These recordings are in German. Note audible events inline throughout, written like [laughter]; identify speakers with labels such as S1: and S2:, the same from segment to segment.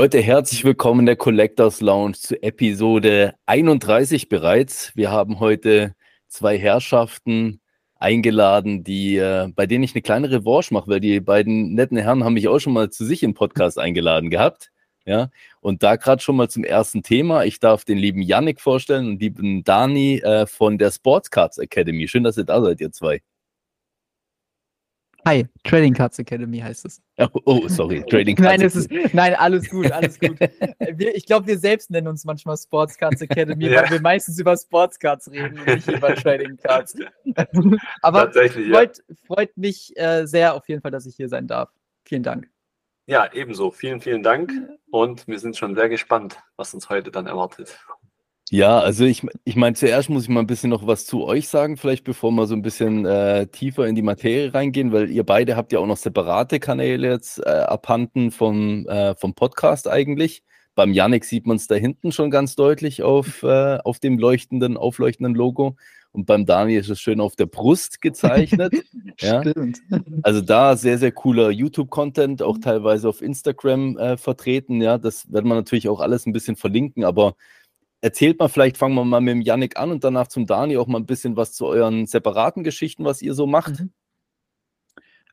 S1: Leute, herzlich willkommen in der Collectors Lounge zu Episode 31 bereits. Wir haben heute zwei Herrschaften eingeladen, die, äh, bei denen ich eine kleine Revanche mache, weil die beiden netten Herren haben mich auch schon mal zu sich im Podcast eingeladen gehabt. Ja, und da gerade schon mal zum ersten Thema. Ich darf den lieben Yannick vorstellen und lieben Dani äh, von der Sportscards Academy. Schön, dass ihr da seid, ihr zwei.
S2: Hi, Trading Cards Academy heißt es.
S1: Oh, oh sorry,
S2: Trading Cards. nein, es ist, nein, alles gut, alles gut. [laughs] Wir, ich glaube, wir selbst nennen uns manchmal Sports Cards Academy, ja. weil wir meistens über Sports Cards reden und nicht über Trading Cards. [laughs] Aber freut, ja. freut mich äh, sehr auf jeden Fall, dass ich hier sein darf. Vielen Dank.
S3: Ja, ebenso. Vielen, vielen Dank. Und wir sind schon sehr gespannt, was uns heute dann erwartet.
S1: Ja, also ich, ich meine, zuerst muss ich mal ein bisschen noch was zu euch sagen, vielleicht bevor wir so ein bisschen äh, tiefer in die Materie reingehen, weil ihr beide habt ja auch noch separate Kanäle jetzt äh, abhanden vom, äh, vom Podcast eigentlich. Beim Yannick sieht man es da hinten schon ganz deutlich auf, [laughs] äh, auf dem leuchtenden, aufleuchtenden Logo. Und beim Daniel ist es schön auf der Brust gezeichnet. [laughs] ja. Stimmt. Also da sehr, sehr cooler YouTube-Content, auch teilweise auf Instagram äh, vertreten. Ja, das werden wir natürlich auch alles ein bisschen verlinken, aber erzählt mal, vielleicht fangen wir mal mit dem Yannick an und danach zum Dani auch mal ein bisschen was zu euren separaten Geschichten, was ihr so macht. Mhm.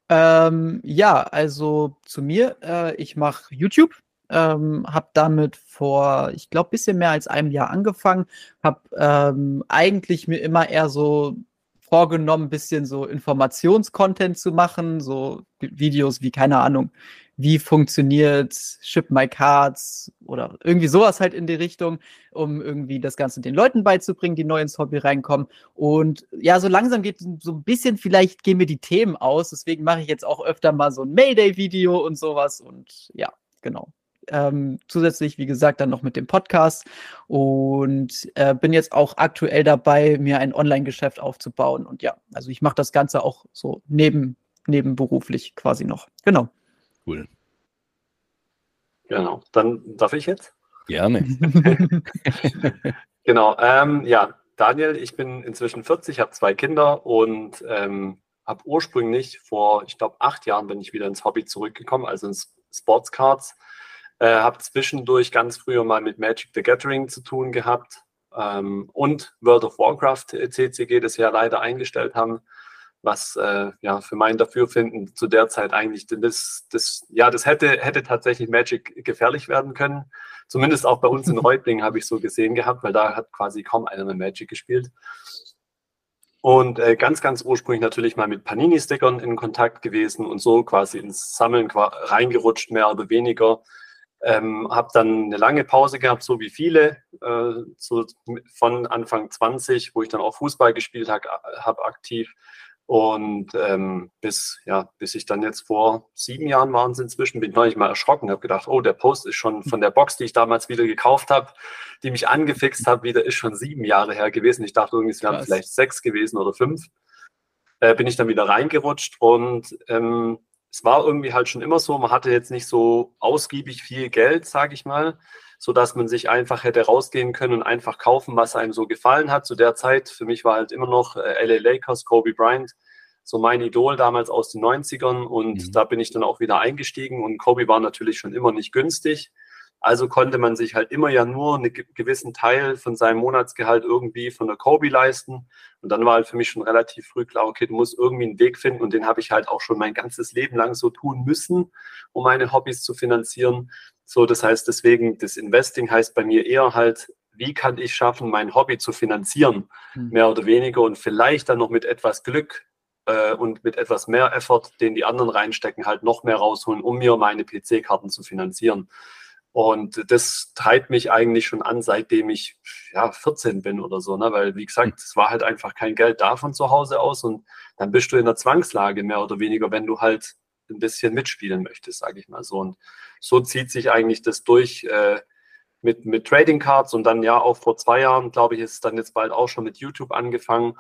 S2: Ähm, ja, also zu mir, äh, ich mache YouTube, ähm, habe damit vor, ich glaube, bisschen mehr als einem Jahr angefangen, habe ähm, eigentlich mir immer eher so vorgenommen, ein bisschen so Informationscontent zu machen, so Videos wie, keine Ahnung, wie funktioniert Ship My Cards oder irgendwie sowas halt in die Richtung, um irgendwie das Ganze den Leuten beizubringen, die neu ins Hobby reinkommen. Und ja, so langsam geht so ein bisschen, vielleicht gehen mir die Themen aus. Deswegen mache ich jetzt auch öfter mal so ein Mayday-Video und sowas. Und ja, genau. Ähm, zusätzlich, wie gesagt, dann noch mit dem Podcast und äh, bin jetzt auch aktuell dabei, mir ein Online-Geschäft aufzubauen. Und ja, also ich mache das Ganze auch so neben, nebenberuflich quasi noch. Genau.
S1: Cool.
S3: Genau, dann darf ich jetzt?
S1: Gerne. [laughs]
S3: genau, ähm, ja, Daniel, ich bin inzwischen 40, habe zwei Kinder und ähm, habe ursprünglich vor, ich glaube, acht Jahren bin ich wieder ins Hobby zurückgekommen, also ins Sportscards. Äh, habe zwischendurch ganz früher mal mit Magic the Gathering zu tun gehabt ähm, und World of Warcraft CCG, das wir ja leider eingestellt haben was äh, ja für mein Dafürfinden zu der Zeit eigentlich das, das, ja, das hätte, hätte tatsächlich Magic gefährlich werden können. Zumindest auch bei uns in Reutlingen [laughs] habe ich so gesehen gehabt, weil da hat quasi kaum einer mehr Magic gespielt. Und äh, ganz, ganz ursprünglich natürlich mal mit Panini-Stickern in Kontakt gewesen und so quasi ins Sammeln reingerutscht, mehr oder weniger. Ähm, habe dann eine lange Pause gehabt, so wie viele, äh, so von Anfang 20, wo ich dann auch Fußball gespielt habe, hab aktiv. Und ähm, bis, ja, bis ich dann jetzt vor sieben Jahren waren es inzwischen, bin ich neulich mal erschrocken, habe gedacht, oh, der Post ist schon von der Box, die ich damals wieder gekauft habe, die mich angefixt hat, wieder ist schon sieben Jahre her gewesen. Ich dachte irgendwie, es wären vielleicht sechs gewesen oder fünf. Äh, bin ich dann wieder reingerutscht und ähm, es war irgendwie halt schon immer so, man hatte jetzt nicht so ausgiebig viel Geld, sage ich mal so dass man sich einfach hätte rausgehen können und einfach kaufen, was einem so gefallen hat. Zu der Zeit, für mich war halt immer noch äh, LA Lakers, Kobe Bryant, so mein Idol damals aus den 90ern und mhm. da bin ich dann auch wieder eingestiegen und Kobe war natürlich schon immer nicht günstig. Also konnte man sich halt immer ja nur einen gewissen Teil von seinem Monatsgehalt irgendwie von der Kobe leisten. Und dann war halt für mich schon relativ früh klar, okay, du musst irgendwie einen Weg finden und den habe ich halt auch schon mein ganzes Leben lang so tun müssen, um meine Hobbys zu finanzieren. So, das heißt deswegen, das Investing heißt bei mir eher halt, wie kann ich schaffen, mein Hobby zu finanzieren, hm. mehr oder weniger und vielleicht dann noch mit etwas Glück äh, und mit etwas mehr Effort, den die anderen reinstecken, halt noch mehr rausholen, um mir meine PC-Karten zu finanzieren. Und das treibt mich eigentlich schon an, seitdem ich ja 14 bin oder so, ne? Weil, wie gesagt, es war halt einfach kein Geld da von zu Hause aus und dann bist du in der Zwangslage, mehr oder weniger, wenn du halt ein bisschen mitspielen möchtest, sage ich mal so. Und so zieht sich eigentlich das durch äh, mit, mit Trading Cards und dann ja auch vor zwei Jahren, glaube ich, ist es dann jetzt bald auch schon mit YouTube angefangen.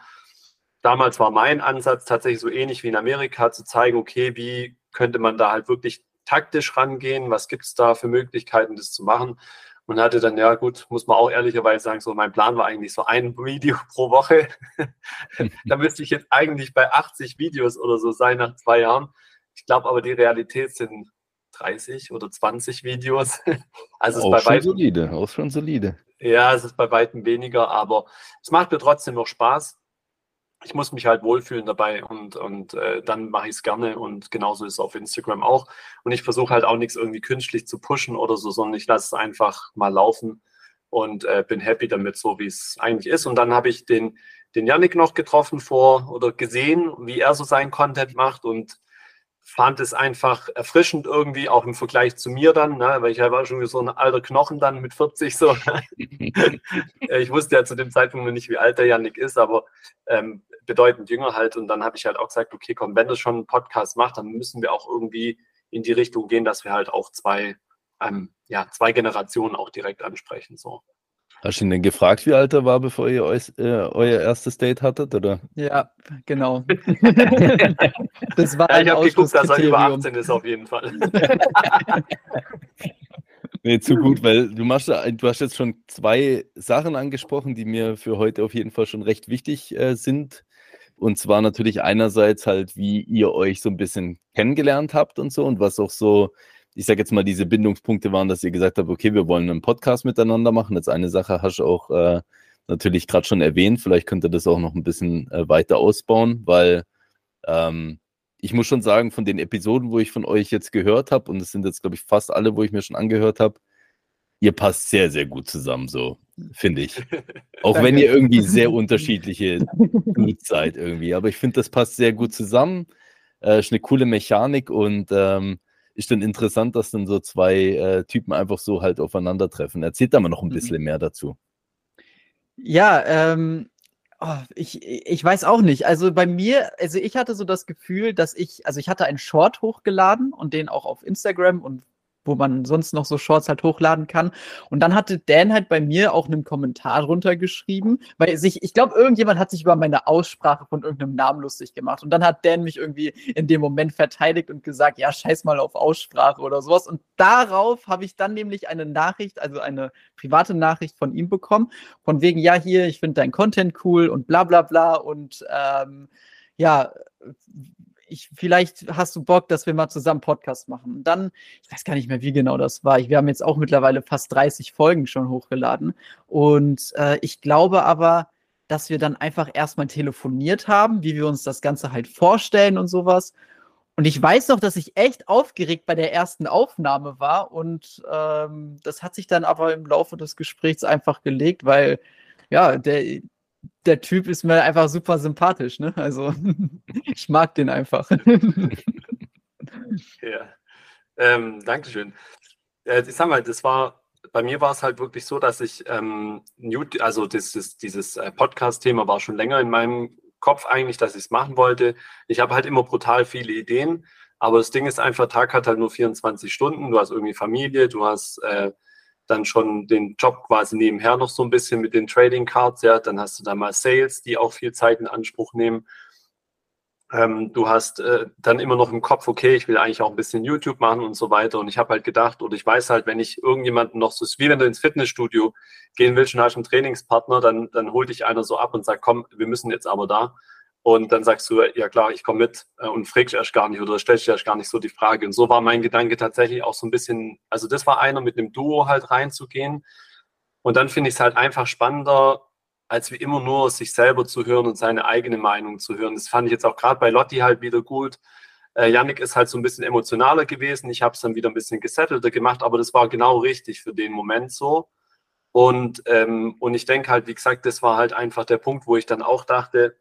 S3: Damals war mein Ansatz tatsächlich so ähnlich wie in Amerika zu zeigen, okay, wie könnte man da halt wirklich taktisch rangehen, was gibt es da für Möglichkeiten, das zu machen und hatte dann, ja gut, muss man auch ehrlicherweise sagen, so mein Plan war eigentlich so ein [laughs] Video pro Woche. [laughs] da müsste ich jetzt eigentlich bei 80 Videos oder so sein nach zwei Jahren. Ich glaube aber, die Realität sind 30 oder 20 Videos. [laughs]
S1: Also auch es ist bei schon solide, auch schon solide.
S3: Ja, es ist bei weitem weniger, aber es macht mir trotzdem noch Spaß ich muss mich halt wohlfühlen dabei und, und äh, dann mache ich es gerne und genauso ist es auf Instagram auch. Und ich versuche halt auch nichts irgendwie künstlich zu pushen oder so, sondern ich lasse es einfach mal laufen und äh, bin happy damit, so wie es eigentlich ist. Und dann habe ich den, den Yannick noch getroffen vor oder gesehen, wie er so seinen Content macht und fand es einfach erfrischend irgendwie, auch im Vergleich zu mir dann, ne, weil ich war schon so ein alter Knochen dann mit 40 so. [laughs] ich wusste ja zu dem Zeitpunkt noch nicht, wie alt der Yannick ist, aber ähm, bedeutend jünger halt. Und dann habe ich halt auch gesagt, okay, komm, wenn das schon einen Podcast macht, dann müssen wir auch irgendwie in die Richtung gehen, dass wir halt auch zwei, ähm, ja, zwei Generationen auch direkt ansprechen. So.
S1: Hast du ihn denn gefragt, wie alt er war, bevor ihr euch, äh, euer erstes Date hattet, oder?
S2: Ja, genau. [laughs]
S3: das war ja, ich habe geguckt, dass er über 18 ist auf jeden Fall. [laughs]
S1: nee, zu gut, weil du machst, du hast jetzt schon zwei Sachen angesprochen, die mir für heute auf jeden Fall schon recht wichtig äh, sind. Und zwar natürlich einerseits halt, wie ihr euch so ein bisschen kennengelernt habt und so und was auch so ich sage jetzt mal, diese Bindungspunkte waren, dass ihr gesagt habt, okay, wir wollen einen Podcast miteinander machen. Jetzt eine Sache hast du auch äh, natürlich gerade schon erwähnt. Vielleicht könnt ihr das auch noch ein bisschen äh, weiter ausbauen, weil ähm, ich muss schon sagen, von den Episoden, wo ich von euch jetzt gehört habe, und es sind jetzt, glaube ich, fast alle, wo ich mir schon angehört habe, ihr passt sehr, sehr gut zusammen, so finde ich. [laughs] Auch wenn ihr irgendwie sehr unterschiedliche Dudes seid irgendwie. Aber ich finde, das passt sehr gut zusammen. Äh, ist eine coole Mechanik und ähm, ist dann interessant, dass dann so zwei äh, Typen einfach so halt aufeinandertreffen. Erzählt da mal noch ein mhm. bisschen mhm. mehr dazu.
S2: Ja, ähm, oh, ich, ich weiß auch nicht. Also bei mir, also ich hatte so das Gefühl, dass ich, also ich hatte einen Short hochgeladen und den auch auf Instagram und wo man sonst noch so Shorts halt hochladen kann. Und dann hatte Dan halt bei mir auch einen Kommentar drunter geschrieben, weil sich, ich glaube, irgendjemand hat sich über meine Aussprache von irgendeinem Namen lustig gemacht. Und dann hat Dan mich irgendwie in dem Moment verteidigt und gesagt, ja, scheiß mal auf Aussprache oder sowas. Und darauf habe ich dann nämlich eine Nachricht, also eine private Nachricht von ihm bekommen, von wegen, ja, hier, ich finde dein Content cool und bla bla bla. Und ähm, ja, ich, vielleicht hast du Bock, dass wir mal zusammen Podcast machen. Und dann, ich weiß gar nicht mehr, wie genau das war. wir haben jetzt auch mittlerweile fast 30 Folgen schon hochgeladen. Und äh, ich glaube aber, dass wir dann einfach erstmal telefoniert haben, wie wir uns das Ganze halt vorstellen und sowas. Und ich weiß noch, dass ich echt aufgeregt bei der ersten Aufnahme war. Und ähm, das hat sich dann aber im Laufe des Gesprächs einfach gelegt, weil ja, der, der Typ ist mir einfach super sympathisch, ne? Also [laughs] ich mag den einfach. [laughs]
S3: ja. Ähm, Dankeschön. Äh, ich sag mal, das war, bei mir war es halt wirklich so, dass ich, ähm, also das, das, dieses äh, Podcast-Thema war schon länger in meinem Kopf eigentlich, dass ich es machen wollte. Ich habe halt immer brutal viele Ideen, aber das Ding ist einfach, Tag hat halt nur 24 Stunden. Du hast irgendwie Familie, du hast äh, dann schon den Job quasi nebenher noch so ein bisschen mit den Trading Cards, ja, dann hast du da mal Sales, die auch viel Zeit in Anspruch nehmen. Ähm, du hast äh, dann immer noch im Kopf, okay, ich will eigentlich auch ein bisschen YouTube machen und so weiter. Und ich habe halt gedacht, oder ich weiß halt, wenn ich irgendjemanden noch so, wie wenn du ins Fitnessstudio gehen willst und hast einen Trainingspartner, dann, dann holt dich einer so ab und sagt, komm, wir müssen jetzt aber da. Und dann sagst du, ja klar, ich komme mit äh, und fragst erst gar nicht oder stellst dir erst gar nicht so die Frage. Und so war mein Gedanke tatsächlich auch so ein bisschen, also das war einer mit einem Duo halt reinzugehen. Und dann finde ich es halt einfach spannender, als wie immer nur sich selber zu hören und seine eigene Meinung zu hören. Das fand ich jetzt auch gerade bei Lotti halt wieder gut. Äh, Yannick ist halt so ein bisschen emotionaler gewesen. Ich habe es dann wieder ein bisschen gesettelter gemacht, aber das war genau richtig für den Moment so. Und, ähm, und ich denke halt, wie gesagt, das war halt einfach der Punkt, wo ich dann auch dachte,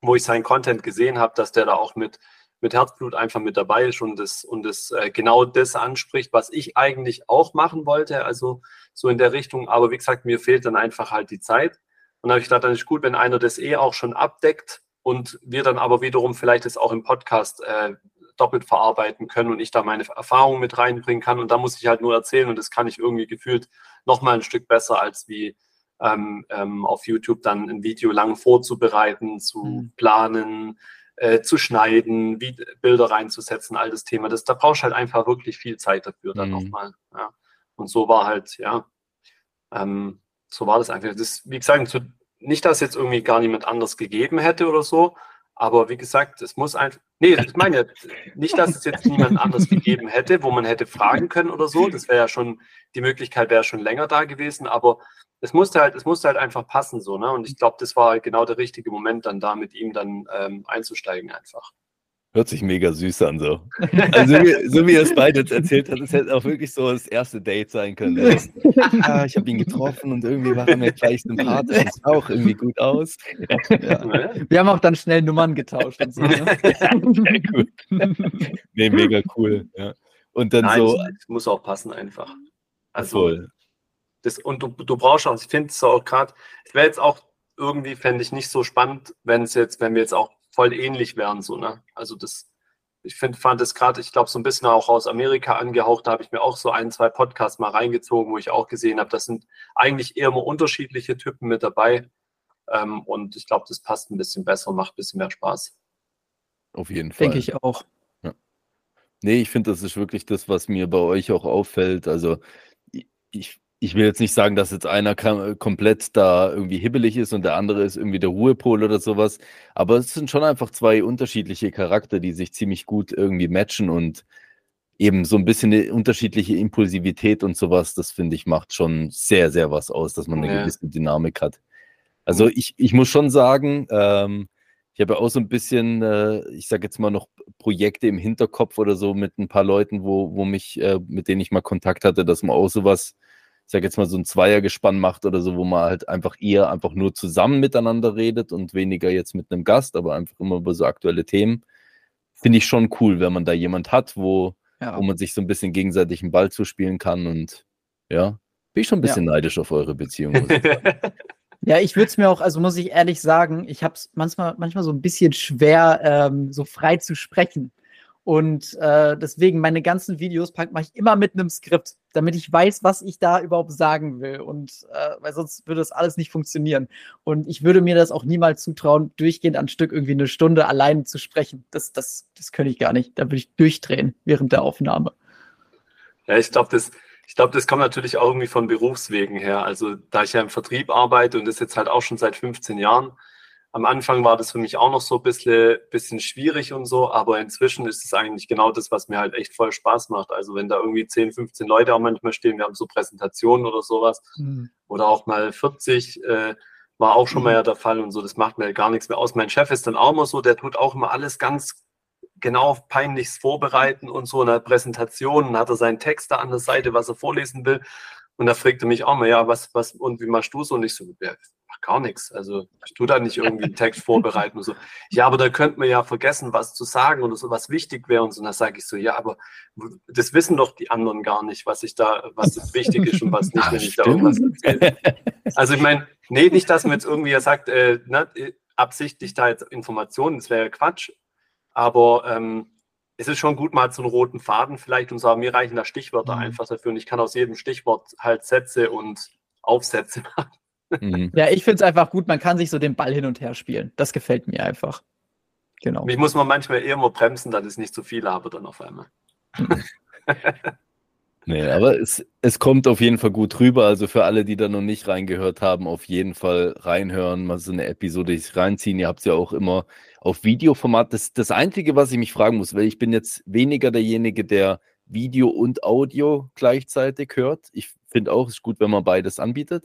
S3: wo ich seinen Content gesehen habe, dass der da auch mit, mit Herzblut einfach mit dabei ist und das, und das äh, genau das anspricht, was ich eigentlich auch machen wollte, also so in der Richtung. Aber wie gesagt, mir fehlt dann einfach halt die Zeit. Und da habe ich gedacht, dann ist gut, wenn einer das eh auch schon abdeckt und wir dann aber wiederum vielleicht das auch im Podcast äh, doppelt verarbeiten können und ich da meine Erfahrungen mit reinbringen kann. Und da muss ich halt nur erzählen und das kann ich irgendwie gefühlt noch mal ein Stück besser als wie ähm, ähm, auf YouTube dann ein Video lang vorzubereiten, zu mhm. planen, äh, zu schneiden, wie Bilder reinzusetzen, all das Thema. Das, da brauchst du halt einfach wirklich viel Zeit dafür dann mhm. nochmal. Ja. Und so war halt, ja, ähm, so war das einfach. Das, wie gesagt, nicht, dass jetzt irgendwie gar niemand anders gegeben hätte oder so, aber wie gesagt, es muss einfach. Nee, ich meine nicht, dass es jetzt niemand anders gegeben hätte, wo man hätte fragen können oder so. Das wäre ja schon, die Möglichkeit wäre schon länger da gewesen, aber es musste halt, es musste halt einfach passen so, ne? Und ich glaube, das war genau der richtige Moment, dann da mit ihm dann ähm, einzusteigen einfach.
S1: Hört sich mega süß an, so. [laughs] Also, so wie, so wie er es beide jetzt erzählt hat, es hätte auch wirklich so das erste Date sein können. [laughs] ah, ich habe ihn getroffen und irgendwie war er mir gleich sympathisch und sah auch irgendwie gut aus.
S2: Ja. Wir haben auch dann schnell Nummern getauscht und so. Ne? [laughs] ja,
S1: gut. Nee, mega cool. Ja. Und dann Nein, so.
S3: Es muss auch passen einfach. Also, Voll. Das, und du, du brauchst auch, ich finde es auch gerade, es wäre jetzt auch irgendwie, fände ich nicht so spannend, wenn es jetzt, wenn wir jetzt auch voll ähnlich wären, so, ne? Also das, ich find, fand es gerade, ich glaube, so ein bisschen auch aus Amerika angehaucht, da habe ich mir auch so ein, zwei Podcasts mal reingezogen, wo ich auch gesehen habe, das sind eigentlich eher mal unterschiedliche Typen mit dabei. Ähm, und ich glaube, das passt ein bisschen besser, macht ein bisschen mehr Spaß.
S1: Auf jeden Fall.
S2: Denke ich auch.
S1: Ja. Nee, ich finde, das ist wirklich das, was mir bei euch auch auffällt. Also ich, ich will jetzt nicht sagen, dass jetzt einer komplett da irgendwie hibbelig ist und der andere ist irgendwie der Ruhepol oder sowas, aber es sind schon einfach zwei unterschiedliche Charakter, die sich ziemlich gut irgendwie matchen und eben so ein bisschen eine unterschiedliche Impulsivität und sowas, das finde ich macht schon sehr, sehr was aus, dass man eine ja. gewisse Dynamik hat. Also mhm. ich, ich muss schon sagen, ähm, ich habe ja auch so ein bisschen, äh, ich sage jetzt mal noch Projekte im Hinterkopf oder so mit ein paar Leuten, wo, wo mich, äh, mit denen ich mal Kontakt hatte, dass man auch sowas ich sag jetzt mal, so ein Zweiergespann macht oder so, wo man halt einfach eher einfach nur zusammen miteinander redet und weniger jetzt mit einem Gast, aber einfach immer über so aktuelle Themen. Finde ich schon cool, wenn man da jemand hat, wo, ja. wo man sich so ein bisschen gegenseitig einen Ball zuspielen kann und ja, bin ich schon ein bisschen ja. neidisch auf eure Beziehung.
S2: Ich [laughs] ja, ich würde es mir auch, also muss ich ehrlich sagen, ich habe es manchmal, manchmal so ein bisschen schwer, ähm, so frei zu sprechen. Und äh, deswegen meine ganzen Videos mache ich immer mit einem Skript, damit ich weiß, was ich da überhaupt sagen will. Und äh, weil sonst würde das alles nicht funktionieren. Und ich würde mir das auch niemals zutrauen, durchgehend an Stück irgendwie eine Stunde allein zu sprechen. Das, das, das könnte ich gar nicht. Da würde ich durchdrehen während der Aufnahme.
S3: Ja, ich glaube, das, ich glaube, das kommt natürlich auch irgendwie von Berufswegen her. Also da ich ja im Vertrieb arbeite und das jetzt halt auch schon seit 15 Jahren, am Anfang war das für mich auch noch so ein bisschen, bisschen schwierig und so, aber inzwischen ist es eigentlich genau das, was mir halt echt voll Spaß macht. Also wenn da irgendwie 10, 15 Leute auch manchmal stehen, wir haben so Präsentationen oder sowas mhm. oder auch mal 40, äh, war auch schon mhm. mal ja der Fall und so, das macht mir gar nichts mehr aus. Mein Chef ist dann auch immer so, der tut auch immer alles ganz genau peinlichst vorbereiten und so in der Präsentation, hat er seinen Text da an der Seite, was er vorlesen will und da fragte mich auch mal, ja, was, was, und wie machst du so? Und ich so, ja, mach gar nichts. Also ich tue da nicht irgendwie einen Text vorbereiten und so. Ja, aber da könnte man ja vergessen, was zu sagen oder so, was wichtig wäre und so. Und da sage ich so, ja, aber das wissen doch die anderen gar nicht, was ich da, was wichtig ist und was nicht, wenn ich da irgendwas erzähle. Also ich meine, nee, nicht, dass man jetzt irgendwie sagt, äh, ne, absichtlich da jetzt Informationen, das wäre ja Quatsch. Aber ähm, es ist schon gut, mal so einen roten Faden vielleicht und sagen, mir reichen da Stichwörter mhm. einfach dafür und ich kann aus jedem Stichwort halt Sätze und Aufsätze machen.
S2: Mhm. [laughs] Ja, ich finde es einfach gut, man kann sich so den Ball hin und her spielen. Das gefällt mir einfach.
S3: Genau. Mich muss man manchmal eher mal bremsen, dass ich nicht zu viel habe dann auf einmal. [laughs]
S1: Nee, aber es, es kommt auf jeden Fall gut rüber. Also für alle, die da noch nicht reingehört haben, auf jeden Fall reinhören, mal so eine Episode sich reinziehen. Ihr habt es ja auch immer auf Videoformat. Das, das Einzige, was ich mich fragen muss, weil ich bin jetzt weniger derjenige, der Video und Audio gleichzeitig hört. Ich finde auch, es ist gut, wenn man beides anbietet.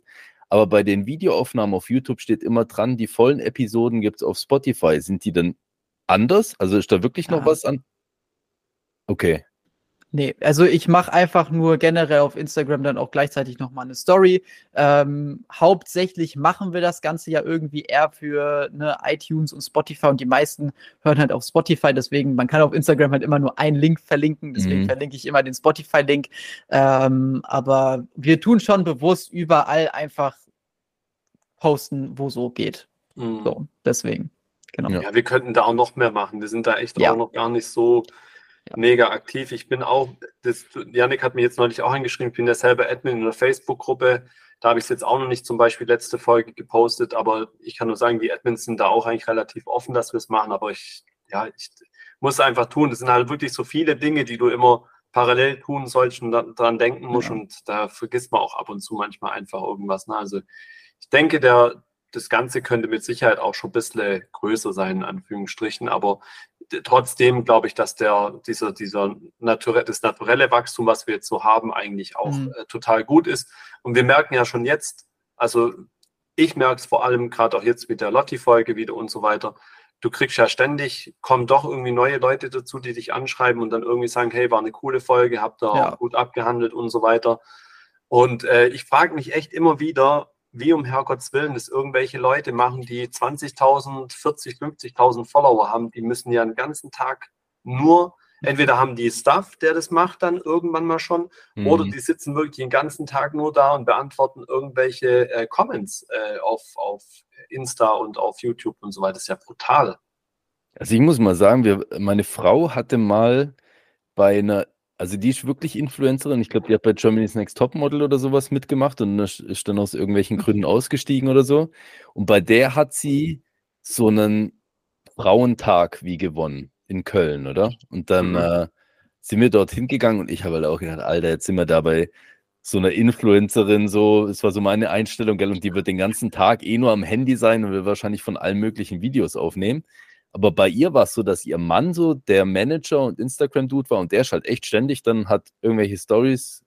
S1: Aber bei den Videoaufnahmen auf YouTube steht immer dran, die vollen Episoden gibt es auf Spotify. Sind die denn anders? Also ist da wirklich noch ah. was an? Okay.
S2: Nee, also ich mache einfach nur generell auf Instagram dann auch gleichzeitig nochmal eine Story. Ähm, hauptsächlich machen wir das Ganze ja irgendwie eher für ne, iTunes und Spotify und die meisten hören halt auf Spotify, deswegen, man kann auf Instagram halt immer nur einen Link verlinken, deswegen mhm. verlinke ich immer den Spotify-Link. Ähm, aber wir tun schon bewusst überall einfach posten, wo so geht. Mhm. So, deswegen,
S3: genau. Ja, wir könnten da auch noch mehr machen. Wir sind da echt ja. auch noch gar nicht so ja. mega aktiv. Ich bin auch, das, Janik hat mir jetzt neulich auch angeschrieben, ich bin ja selber Admin in einer Facebook-Gruppe. Da habe ich es jetzt auch noch nicht zum Beispiel letzte Folge gepostet, aber ich kann nur sagen, die Admins sind da auch eigentlich relativ offen, dass wir es machen. Aber ich, ja, ich muss einfach tun. Das sind halt wirklich so viele Dinge, die du immer parallel tun sollst und daran denken musst. Ja. Und da vergisst man auch ab und zu manchmal einfach irgendwas. Ne? Also ich denke, der, das Ganze könnte mit Sicherheit auch schon ein bisschen größer sein, in Anführungsstrichen. Aber trotzdem glaube ich, dass der, dieser, dieser Natur das naturelle Wachstum, was wir jetzt so haben, eigentlich auch mhm. äh, total gut ist. Und wir merken ja schon jetzt, also ich merke es vor allem gerade auch jetzt mit der Lotti-Folge wieder und so weiter. Du kriegst ja ständig, kommen doch irgendwie neue Leute dazu, die dich anschreiben und dann irgendwie sagen, hey, war eine coole Folge, habt ihr ja. gut abgehandelt und so weiter. Und äh, ich frage mich echt immer wieder, wie um Herrgotts Willen es irgendwelche Leute machen, die 20.000, 40, 50.000 Follower haben, die müssen ja den ganzen Tag nur, entweder haben die Stuff, der das macht dann irgendwann mal schon, mhm. oder die sitzen wirklich den ganzen Tag nur da und beantworten irgendwelche äh, Comments äh, auf, auf Insta und auf YouTube und so weiter. Das ist ja brutal.
S1: Also ich muss mal sagen, wir, meine Frau hatte mal bei einer also die ist wirklich Influencerin. Ich glaube, die hat bei Germany's Next Topmodel oder sowas mitgemacht und ist dann aus irgendwelchen Gründen ausgestiegen oder so. Und bei der hat sie so einen Frauentag wie gewonnen in Köln, oder? Und dann mhm. äh, sind wir dort hingegangen und ich habe halt auch gedacht, Alter, jetzt sind wir da bei so einer Influencerin, so, es war so meine Einstellung, gell, und die wird den ganzen Tag eh nur am Handy sein und will wahrscheinlich von allen möglichen Videos aufnehmen. Aber bei ihr war es so, dass ihr Mann so der Manager und Instagram-Dude war und der ist halt echt ständig dann hat irgendwelche Stories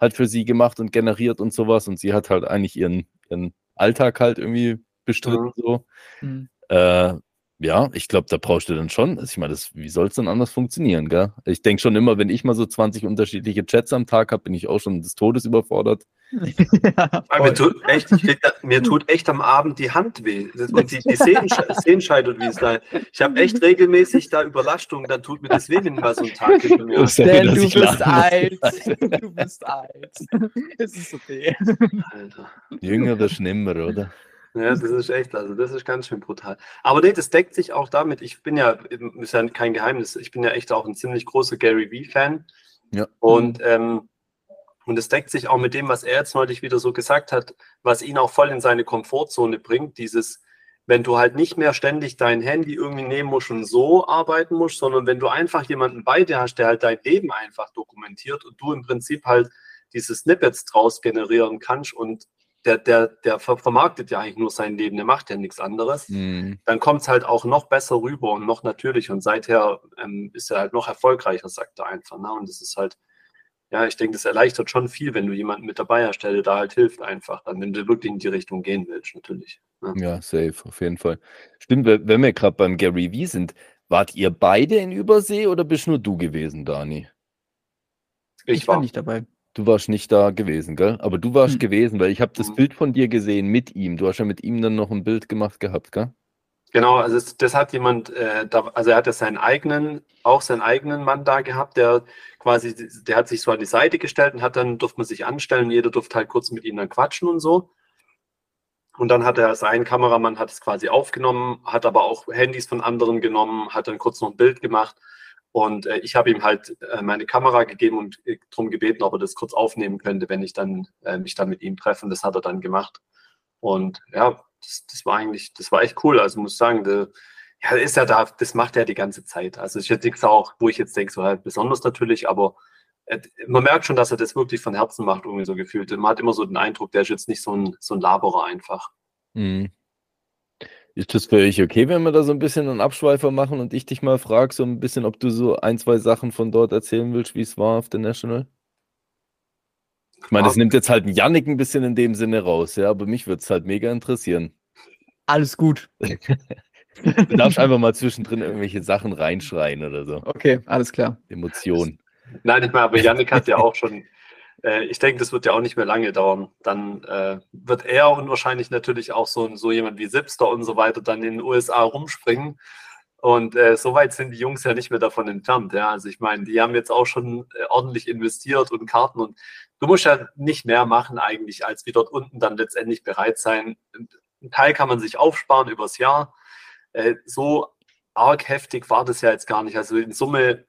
S1: halt für sie gemacht und generiert und sowas und sie hat halt eigentlich ihren, ihren Alltag halt irgendwie bestritten mhm. so. Mhm. Äh, ja, ich glaube, da brauchst du dann schon, also ich meine, wie soll es denn anders funktionieren, gell? Ich denke schon immer, wenn ich mal so 20 unterschiedliche Chats am Tag habe, bin ich auch schon des Todes überfordert. [laughs]
S3: ja, mir, tut echt, mir tut echt am Abend die Hand weh. Und die, die Sehenscheide und wie es da. Ich habe echt regelmäßig da Überlastung, dann tut mir das weh, wenn mal so ein Tag
S2: mir [laughs] Denn du bist alt. Du bist alt. [laughs] Es ist okay.
S1: Alter. Jünger wird schlimmer, oder?
S3: Ja, das ist echt, also das ist ganz schön brutal. Aber nee, das deckt sich auch damit. Ich bin ja, ist ja kein Geheimnis, ich bin ja echt auch ein ziemlich großer Gary Vee-Fan. Ja. Und, ähm, und es deckt sich auch mit dem, was er jetzt neulich wieder so gesagt hat, was ihn auch voll in seine Komfortzone bringt. Dieses, wenn du halt nicht mehr ständig dein Handy irgendwie nehmen musst und so arbeiten musst, sondern wenn du einfach jemanden bei dir hast, der halt dein Leben einfach dokumentiert und du im Prinzip halt diese Snippets draus generieren kannst und der, der, der vermarktet ja eigentlich nur sein Leben, der macht ja nichts anderes. Mhm. Dann kommt es halt auch noch besser rüber und noch natürlich. Und seither ähm, ist er halt noch erfolgreicher, sagt er einfach. Ne? Und das ist halt, ja, ich denke, das erleichtert schon viel, wenn du jemanden mit dabei hast, der dir da halt hilft einfach, dann, wenn du wirklich in die Richtung gehen willst, natürlich.
S1: Ne? Ja, safe, auf jeden Fall. Stimmt, wenn wir gerade beim Gary V sind, wart ihr beide in Übersee oder bist nur du gewesen, Dani?
S2: Ich, ich war, war nicht dabei.
S1: Du warst nicht da gewesen, gell? Aber du warst hm. gewesen, weil ich habe das hm. Bild von dir gesehen mit ihm. Du hast ja mit ihm dann noch ein Bild gemacht gehabt, gell?
S3: Genau, also das, das hat jemand, äh, da, also er hat ja seinen eigenen, auch seinen eigenen Mann da gehabt, der quasi, der hat sich so an die Seite gestellt und hat dann, durfte man sich anstellen, jeder durfte halt kurz mit ihm dann quatschen und so. Und dann hat er, sein Kameramann hat es quasi aufgenommen, hat aber auch Handys von anderen genommen, hat dann kurz noch ein Bild gemacht und äh, ich habe ihm halt äh, meine Kamera gegeben und äh, darum gebeten, ob er das kurz aufnehmen könnte, wenn ich dann äh, mich dann mit ihm treffe. Und das hat er dann gemacht. Und ja, das, das war eigentlich, das war echt cool. Also muss sagen, der, ja, ist ja da, das macht er die ganze Zeit. Also ich jetzt nichts auch, wo ich jetzt denke, so halt besonders natürlich, aber äh, man merkt schon, dass er das wirklich von Herzen macht, irgendwie so gefühlt. Man hat immer so den Eindruck, der ist jetzt nicht so ein, so ein Laberer einfach. Mhm.
S1: Ist das für euch okay, wenn wir da so ein bisschen einen Abschweifer machen und ich dich mal frage, so ein bisschen, ob du so ein, zwei Sachen von dort erzählen willst, wie es war auf der National? Ich meine, das nimmt jetzt halt Yannick ein bisschen in dem Sinne raus, ja, aber mich würde es halt mega interessieren.
S2: Alles gut.
S1: du darfst einfach mal zwischendrin irgendwelche Sachen reinschreien oder so.
S2: Okay, alles klar.
S1: Emotionen.
S3: Nein, ich meine, aber Yannick hat ja auch schon äh, ich denke, das wird ja auch nicht mehr lange dauern. Dann äh, wird er und wahrscheinlich natürlich auch so, so jemand wie Sipster und so weiter dann in den USA rumspringen. Und äh, so weit sind die Jungs ja nicht mehr davon entfernt. Ja? Also ich meine, die haben jetzt auch schon äh, ordentlich investiert und Karten und du musst ja nicht mehr machen eigentlich, als wie dort unten dann letztendlich bereit sein. Ein Teil kann man sich aufsparen übers Jahr. Äh, so arg heftig war das ja jetzt gar nicht. Also in Summe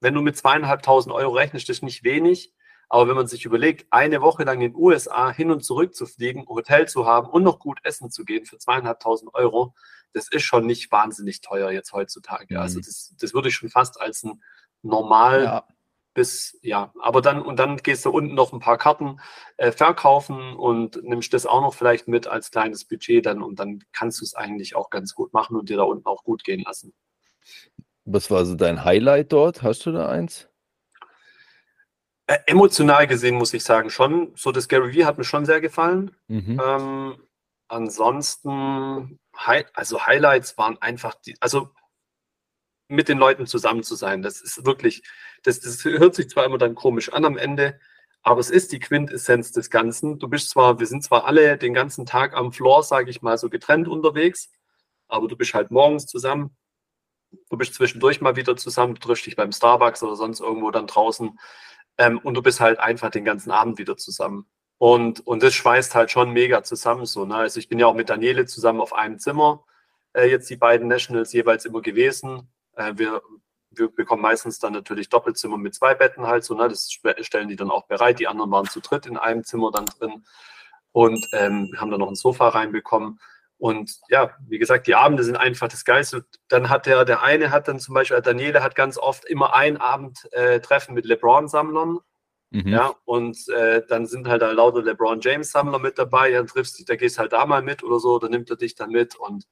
S3: wenn du mit zweieinhalbtausend Euro rechnest, das ist nicht wenig. Aber wenn man sich überlegt, eine Woche lang in den USA hin und zurück zu fliegen, Hotel zu haben und noch gut essen zu gehen für zweieinhalbtausend Euro, das ist schon nicht wahnsinnig teuer jetzt heutzutage. Mhm. Also das, das würde ich schon fast als ein normal ja. bis, ja, aber dann, und dann gehst du unten noch ein paar Karten äh, verkaufen und nimmst das auch noch vielleicht mit als kleines Budget dann und dann kannst du es eigentlich auch ganz gut machen und dir da unten auch gut gehen lassen.
S1: Was war so dein Highlight dort? Hast du da eins?
S3: Äh, emotional gesehen muss ich sagen, schon. So das Gary Vee hat mir schon sehr gefallen. Mhm. Ähm, ansonsten, also Highlights waren einfach die, also mit den Leuten zusammen zu sein. Das ist wirklich, das, das hört sich zwar immer dann komisch an am Ende, aber es ist die Quintessenz des Ganzen. Du bist zwar, wir sind zwar alle den ganzen Tag am Floor, sage ich mal, so getrennt unterwegs, aber du bist halt morgens zusammen. Du bist zwischendurch mal wieder zusammen, du triffst dich beim Starbucks oder sonst irgendwo dann draußen. Ähm, und du bist halt einfach den ganzen Abend wieder zusammen. Und, und das schweißt halt schon mega zusammen so. Ne? Also ich bin ja auch mit Daniele zusammen auf einem Zimmer, äh, jetzt die beiden Nationals jeweils immer gewesen. Äh, wir, wir bekommen meistens dann natürlich Doppelzimmer mit zwei Betten halt so. Ne? Das stellen die dann auch bereit. Die anderen waren zu dritt in einem Zimmer dann drin. Und ähm, haben dann noch ein Sofa reinbekommen. Und ja, wie gesagt, die Abende sind einfach das Geilste. Dann hat der, der eine hat dann zum Beispiel, Daniele hat ganz oft immer ein Abend äh, Treffen mit LeBron-Sammlern. Mhm. Ja, und äh, dann sind halt da lauter LeBron James-Sammler mit dabei. Dann triffst du, da gehst halt da mal mit oder so, dann nimmt er dich dann mit. Und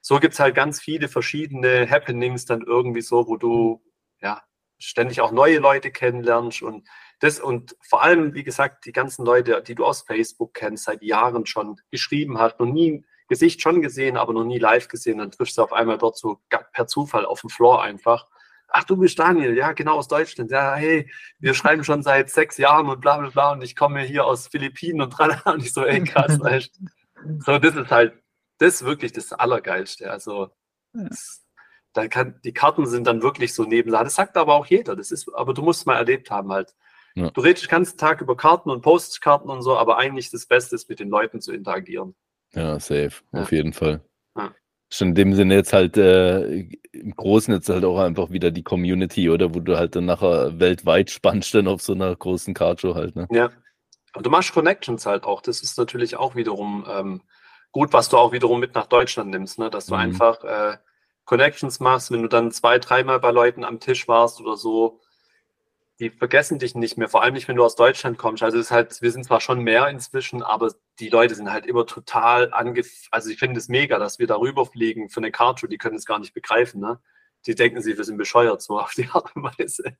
S3: so gibt es halt ganz viele verschiedene Happenings dann irgendwie so, wo du ja ständig auch neue Leute kennenlernst und das und vor allem, wie gesagt, die ganzen Leute, die du aus Facebook kennst, seit Jahren schon geschrieben hast, noch nie Gesicht schon gesehen, aber noch nie live gesehen. Dann triffst du auf einmal dort so per Zufall auf dem Floor einfach. Ach, du bist Daniel, ja, genau aus Deutschland. Ja, hey, wir schreiben schon seit sechs Jahren und bla bla bla und ich komme hier aus Philippinen und dran und ich so, ey, krass, [laughs] echt. So, das ist halt, das ist wirklich das Allergeilste. Also, das, da kann, die Karten sind dann wirklich so neben. Das sagt aber auch jeder. Das ist, aber du musst es mal erlebt haben halt. Ja. Du redest den ganzen Tag über Karten und Postkarten und so, aber eigentlich das Beste ist, mit den Leuten zu interagieren.
S1: Ja, safe, ja. auf jeden Fall. Ja. Schon in dem Sinne jetzt halt äh, im Großen jetzt halt auch einfach wieder die Community, oder? Wo du halt dann nachher weltweit spannst dann auf so einer großen Cardshow halt, ne?
S3: Ja. Aber du machst Connections halt auch. Das ist natürlich auch wiederum ähm, gut, was du auch wiederum mit nach Deutschland nimmst, ne? Dass du mhm. einfach äh, Connections machst, wenn du dann zwei, dreimal bei Leuten am Tisch warst oder so, die vergessen dich nicht mehr, vor allem nicht, wenn du aus Deutschland kommst. Also es ist halt, wir sind zwar schon mehr inzwischen, aber die Leute sind halt immer total ange... Also ich finde es mega, dass wir darüber fliegen für eine Karte, die können es gar nicht begreifen, ne? Die denken sich, wir sind bescheuert, so [laughs] auf die Art und Weise.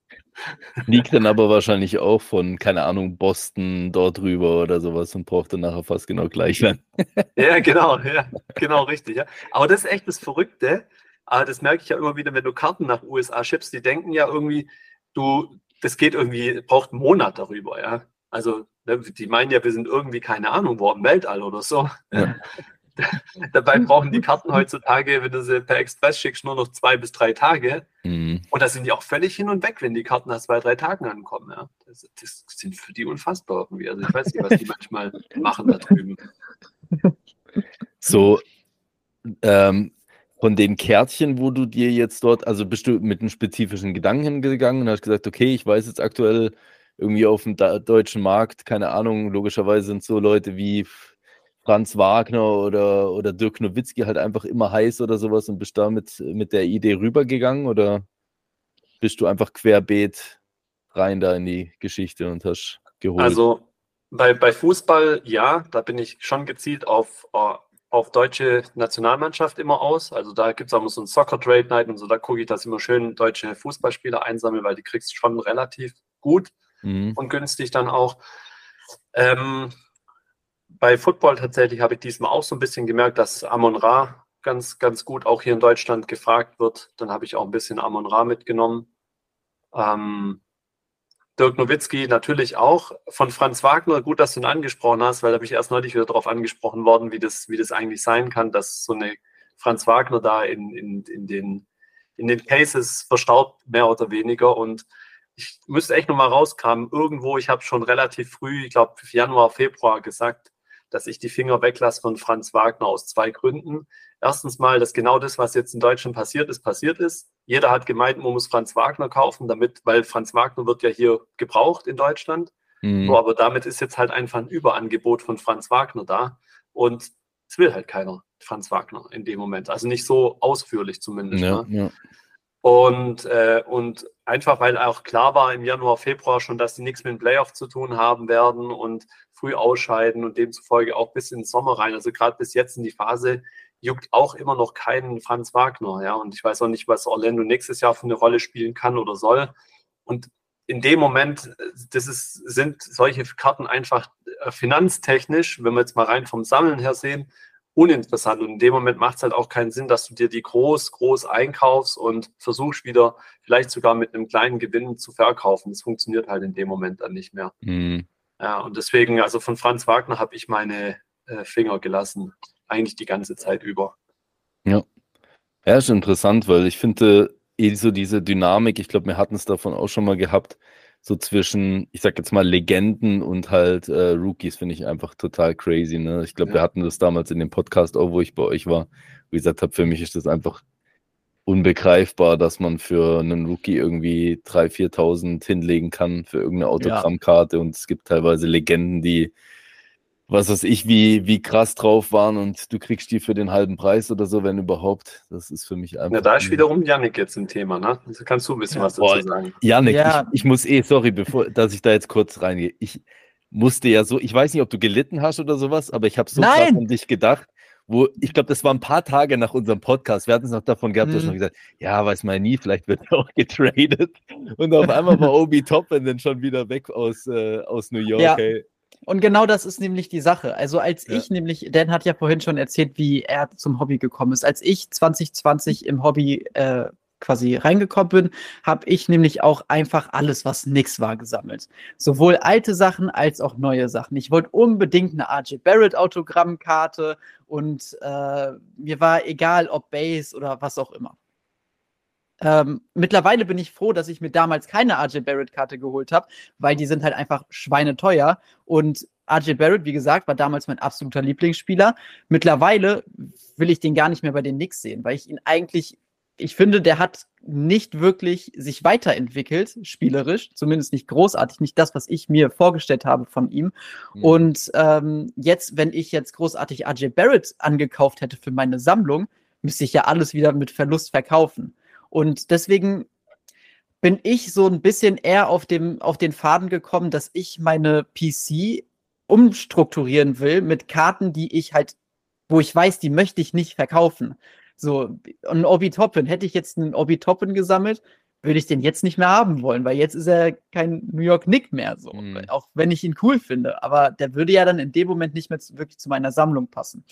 S1: Liegt dann aber wahrscheinlich auch von, keine Ahnung, Boston dort rüber oder sowas und braucht dann nachher fast genau gleich lang. [laughs]
S3: ja, genau, ja, [laughs] genau, richtig, ja. Aber das ist echt das Verrückte. Aber das merke ich ja immer wieder, wenn du Karten nach USA schippst, die denken ja irgendwie, du, das geht irgendwie, braucht einen Monat darüber, ja. Also, ne, die meinen ja, wir sind irgendwie, keine Ahnung, wo im Weltall oder so. Ja. [laughs] Dabei brauchen die Karten heutzutage, wenn du sie per Express schickst, nur noch zwei bis drei Tage. Mhm. Und da sind die auch völlig hin und weg, wenn die Karten nach zwei, drei Tagen ankommen. Ja. Das, das sind für die unfassbar irgendwie. Also ich weiß nicht, was die manchmal machen da drüben.
S1: So, ähm, von den Kärtchen, wo du dir jetzt dort, also bist du mit einem spezifischen Gedanken hingegangen und hast gesagt, okay, ich weiß jetzt aktuell irgendwie auf dem deutschen Markt, keine Ahnung, logischerweise sind so Leute wie Franz Wagner oder, oder Dirk Nowitzki halt einfach immer heiß oder sowas und bist da mit, mit der Idee rübergegangen oder bist du einfach querbeet rein da in die Geschichte und hast geholt?
S3: Also bei, bei Fußball, ja, da bin ich schon gezielt auf, uh, auf deutsche Nationalmannschaft immer aus. Also da gibt es auch so ein Soccer Trade Night und so, da gucke ich, dass ich immer schön deutsche Fußballspieler einsammle, weil die kriegst du schon relativ gut mhm. und günstig dann auch. Ähm, bei Football tatsächlich habe ich diesmal auch so ein bisschen gemerkt, dass Amon Ra ganz, ganz gut auch hier in Deutschland gefragt wird. Dann habe ich auch ein bisschen Amon Ra mitgenommen. Ähm, Dirk Nowitzki natürlich auch. Von Franz Wagner, gut, dass du ihn angesprochen hast, weil da bin ich erst neulich wieder darauf angesprochen worden, wie das, wie das eigentlich sein kann, dass so eine Franz Wagner da in, in, in, den, in den Cases verstaubt, mehr oder weniger. Und ich müsste echt nochmal rauskramen, irgendwo, ich habe schon relativ früh, ich glaube Januar, Februar gesagt, dass ich die Finger weglasse von Franz Wagner aus zwei Gründen. Erstens mal, dass genau das, was jetzt in Deutschland passiert ist, passiert ist. Jeder hat gemeint, man muss Franz Wagner kaufen, damit, weil Franz Wagner wird ja hier gebraucht in Deutschland. Mhm. So, aber damit ist jetzt halt einfach ein Überangebot von Franz Wagner da. Und es will halt keiner, Franz Wagner, in dem Moment. Also nicht so ausführlich zumindest. Ja, ne? ja. Und, äh, und einfach, weil auch klar war im Januar, Februar schon, dass sie nichts mit dem Playoff zu tun haben werden und früh ausscheiden und demzufolge auch bis in den Sommer rein. Also gerade bis jetzt in die Phase juckt auch immer noch keinen Franz Wagner. Ja, und ich weiß auch nicht, was Orlando nächstes Jahr für eine Rolle spielen kann oder soll. Und in dem Moment, das ist, sind solche Karten einfach äh, finanztechnisch, wenn wir jetzt mal rein vom Sammeln her sehen, uninteressant. Und in dem Moment macht es halt auch keinen Sinn, dass du dir die groß, groß einkaufst und versuchst wieder vielleicht sogar mit einem kleinen Gewinn zu verkaufen. Das funktioniert halt in dem Moment dann nicht mehr. Mhm. Ja, und deswegen, also von Franz Wagner habe ich meine äh, Finger gelassen, eigentlich die ganze Zeit über.
S1: Ja. Ja, ist interessant, weil ich finde, eh so diese Dynamik, ich glaube, wir hatten es davon auch schon mal gehabt, so zwischen, ich sag jetzt mal, Legenden und halt äh, Rookies finde ich einfach total crazy. Ne? Ich glaube, ja. wir hatten das damals in dem Podcast auch, wo ich bei euch war. Wie gesagt habe, für mich ist das einfach unbegreifbar, dass man für einen Rookie irgendwie 3.000, 4.000 hinlegen kann für irgendeine Autogrammkarte. Ja. Und es gibt teilweise Legenden, die was weiß ich, wie, wie krass drauf waren und du kriegst die für den halben Preis oder so, wenn überhaupt. Das ist für mich einfach.
S3: Ja, da ist wiederum Yannick jetzt im Thema, ne? Also kannst du ein bisschen ja. was dazu sagen.
S1: Yannick, ja. ich, ich, muss eh, sorry, bevor, dass ich da jetzt kurz reingehe. Ich musste ja so, ich weiß nicht, ob du gelitten hast oder sowas, aber ich habe so krass an dich gedacht, wo, ich glaube, das war ein paar Tage nach unserem Podcast. Wir hatten es noch davon gehabt, dass mhm. schon gesagt, ja, weiß man nie, vielleicht wird er [laughs] auch getradet. Und auf einmal war Obi Toppin dann schon wieder weg aus, äh, aus New York. Ja. Hey.
S2: Und genau das ist nämlich die Sache. Also als ja. ich nämlich, Dan hat ja vorhin schon erzählt, wie er zum Hobby gekommen ist. Als ich 2020 im Hobby äh, quasi reingekommen bin, habe ich nämlich auch einfach alles, was nix war, gesammelt. Sowohl alte Sachen als auch neue Sachen. Ich wollte unbedingt eine RJ Barrett Autogrammkarte und äh, mir war egal, ob Base oder was auch immer. Ähm, mittlerweile bin ich froh, dass ich mir damals keine RJ Barrett-Karte geholt habe, weil die sind halt einfach schweineteuer. Und RJ Barrett, wie gesagt, war damals mein absoluter Lieblingsspieler. Mittlerweile will ich den gar nicht mehr bei den Knicks sehen, weil ich ihn eigentlich, ich finde, der hat nicht wirklich sich weiterentwickelt, spielerisch, zumindest nicht großartig, nicht das, was ich mir vorgestellt habe von ihm. Mhm. Und ähm, jetzt, wenn ich jetzt großartig RJ Barrett angekauft hätte für meine Sammlung, müsste ich ja alles wieder mit Verlust verkaufen. Und deswegen bin ich so ein bisschen eher auf, dem, auf den Faden gekommen, dass ich meine PC umstrukturieren will mit Karten, die ich halt, wo ich weiß, die möchte ich nicht verkaufen. So, ein Obi Toppin, hätte ich jetzt einen Obi Toppin gesammelt, würde ich den jetzt nicht mehr haben wollen, weil jetzt ist er kein New York Nick mehr, so. Mhm. Auch wenn ich ihn cool finde. Aber der würde ja dann in dem Moment nicht mehr zu, wirklich zu meiner Sammlung passen.